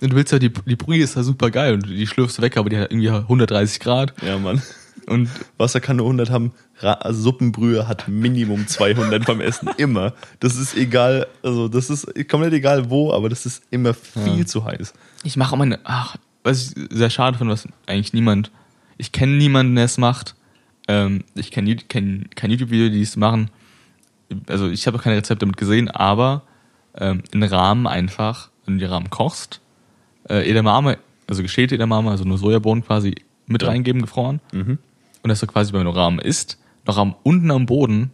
Und du willst ja, die, die Brühe ist ja super geil und die schlürfst weg, aber die hat irgendwie 130 Grad. Ja, Mann. Und Wasser kann nur 100 haben. Ra also Suppenbrühe hat Minimum 200 beim Essen. Immer. Das ist egal, also das ist komplett egal wo, aber das ist immer viel Ja. zu heiß. ich mache meine, ach, was ich sehr schade finde, was eigentlich niemand, ich kenne niemanden, der es macht. Ähm, ich kenne kenn kein YouTube-Video, die es machen. Also ich habe auch keine Rezepte damit gesehen, aber ähm, in Rahmen einfach, wenn du die Rahmen kochst, äh, Edamame, also geschälte Edamame, also nur Sojabohnen quasi mit Ja. reingeben, gefroren. Mhm. Und dass du quasi, wenn du Rahmen isst, noch am, unten am Boden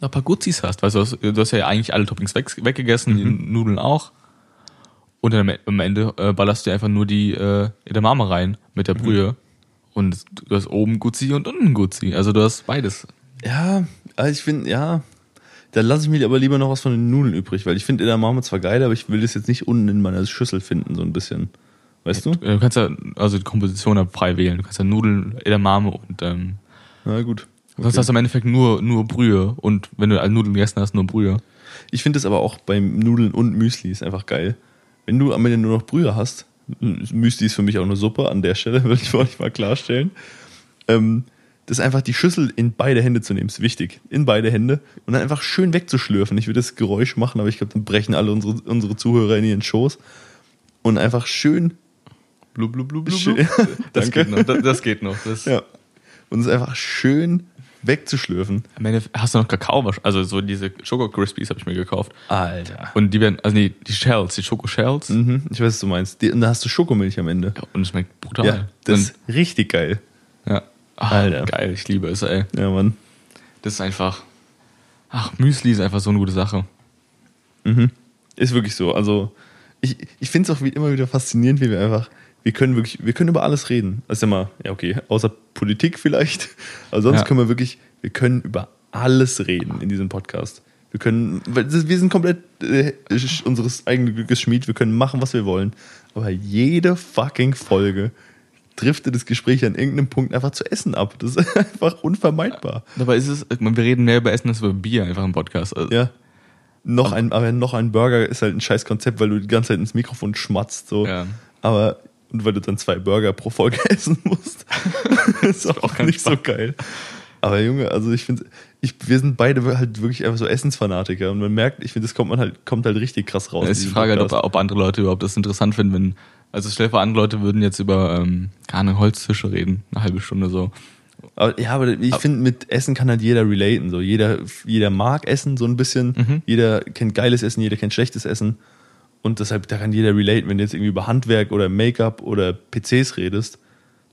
noch ein paar Gutzis hast. Weißt du, du hast, du hast ja eigentlich alle Toppings weg, weggegessen, die Nudeln auch. Und dann am- Ende äh, ballerst du einfach nur die äh, Edamame rein mit der Brühe. Und du hast oben Guzzi und unten Guzzi. Also du hast beides. Ja, also ich finde, ja, da lasse ich mir aber lieber noch was von den Nudeln übrig, weil ich finde Edamame zwar geil, aber ich will das jetzt nicht unten in meiner Schüssel finden, so ein bisschen. Weißt du? Du kannst ja also die Komposition da frei wählen. Du kannst ja Nudeln, Edamame und ähm, Na gut. sonst hast du im Endeffekt nur, nur Brühe. Und wenn du alle Nudeln gegessen hast, nur Brühe. Ich finde es aber auch beim Nudeln und Müsli ist einfach geil. Wenn du am Ende nur noch Brühe hast, Müsli ist für mich auch eine Suppe, an der Stelle will ich ich mal klarstellen. Ähm, das einfach die Schüssel in beide Hände zu nehmen, ist wichtig. In beide Hände und dann einfach schön wegzuschlürfen. Ich würde das Geräusch machen, aber ich glaube, dann brechen alle unsere, unsere Zuhörer in ihren Schoß. Und einfach schön. Blub, blub, blub, blub, Schön-. Das geht noch. Das, das geht noch. Das, Ja. Und es einfach schön wegzuschlürfen. Am Ende hast du noch Kakao, also so diese Schoko Crispies habe ich mir gekauft. Alter. Und die werden, also nee, die Shells, die Schoko Shells. Mhm, ich weiß, was du meinst. Die, und da hast du Schokomilch am Ende. Ja, und es schmeckt brutal. Ja, das ist richtig geil. und, ja. Ach, Alter. Geil, ich liebe es, ey. Ja, Mann. Das ist einfach. Ach, Müsli ist einfach so eine gute Sache. Ist wirklich so. Also, ich, ich finde es auch wie, immer wieder faszinierend, wie wir einfach, wir können wirklich, wir können über alles reden. Also immer, ja, okay, außer Politik vielleicht. Aber sonst Ja. können wir wirklich, wir können über alles reden in diesem Podcast. Wir können, wir sind komplett äh, unseres eigenen Glückes Schmied, wir können machen, was wir wollen. Aber jede fucking Folge driftet das Gespräch an irgendeinem Punkt einfach zu Essen ab. Das ist einfach unvermeidbar. Dabei ist es, wir reden mehr über Essen als über Bier einfach im Podcast. Also, Ja. Noch ein, aber noch ein Burger ist halt ein scheiß Konzept, weil du die ganze Zeit ins Mikrofon schmatzt. So. Ja. Aber, und weil du dann zwei Burger pro Folge essen musst. ist auch, auch nicht so geil. Aber Junge, also ich finde, ich, wir sind beide halt wirklich einfach so Essensfanatiker und man merkt, ich finde, das kommt man halt, kommt halt richtig krass raus. Ist die Frage, halt, ob, ob andere Leute überhaupt das interessant finden, wenn, also stell vor, andere Leute würden jetzt über, ähm, keine Holztische reden, eine halbe Stunde so. Aber, ja, aber ich finde, mit Essen kann halt jeder relaten. So. Jeder, jeder mag Essen so ein bisschen. Mhm. Jeder kennt geiles Essen, jeder kennt schlechtes Essen. Und deshalb, da kann jeder relaten. Wenn du jetzt irgendwie über Handwerk oder Make-up oder PCs redest,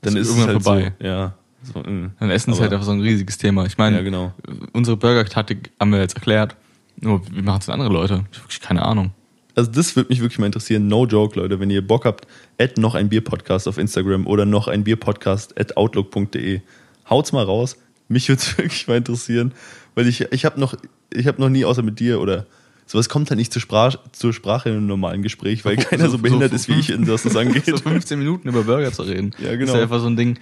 dann Ist ist, es irgendwann halt vorbei. so. Ja. So, mm. Dann Essen ist halt einfach so ein riesiges Thema. Ich meine, Ja, genau. unsere Burger-Taktik haben wir jetzt erklärt. Nur, wie machen es denn andere Leute? Ich habe wirklich keine Ahnung. Also das würde mich wirklich mal interessieren. No joke, Leute. Wenn ihr Bock habt, add noch ein Bier-Podcast auf Instagram oder noch ein Bier-Podcast at outlook.de. Haut's mal raus. Mich würde es wirklich mal interessieren, weil ich, ich habe noch, ich habe noch nie außer mit dir oder sowas kommt halt nicht zur Sprache, zur Sprache in einem normalen Gespräch, weil So- keiner so, so- behindert so- ist wie ich, in das das angeht. So 15 Minuten über Burger zu reden. Ja, genau. Ist ja einfach so ein Ding,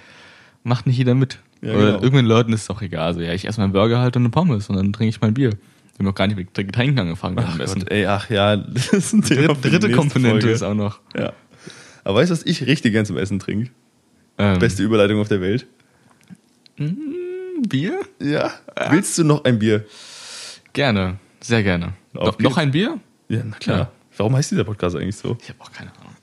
macht nicht jeder mit. Ja, Oder genau. irgendwelchen Leuten ist es doch egal. Also, ja, ich esse meinen Burger halt und eine Pommes und dann trinke ich mein Bier. Wir haben noch gar nicht mit Getränken angefangen beim Ach. Gott, ey, ach ja, das ist ein Thema Dritte, dritte Komponente Folge. ist auch noch. Ja. Aber weißt du, was ich richtig gern zum Essen trinke? Ähm, Beste Überleitung auf der Welt. Bier? Ja. Willst du noch ein Bier? Gerne. Sehr gerne. Auf Noch, geht's. noch ein Bier? Ja, na klar. Ja. Warum heißt dieser Podcast eigentlich so? Ich habe auch keine Ahnung.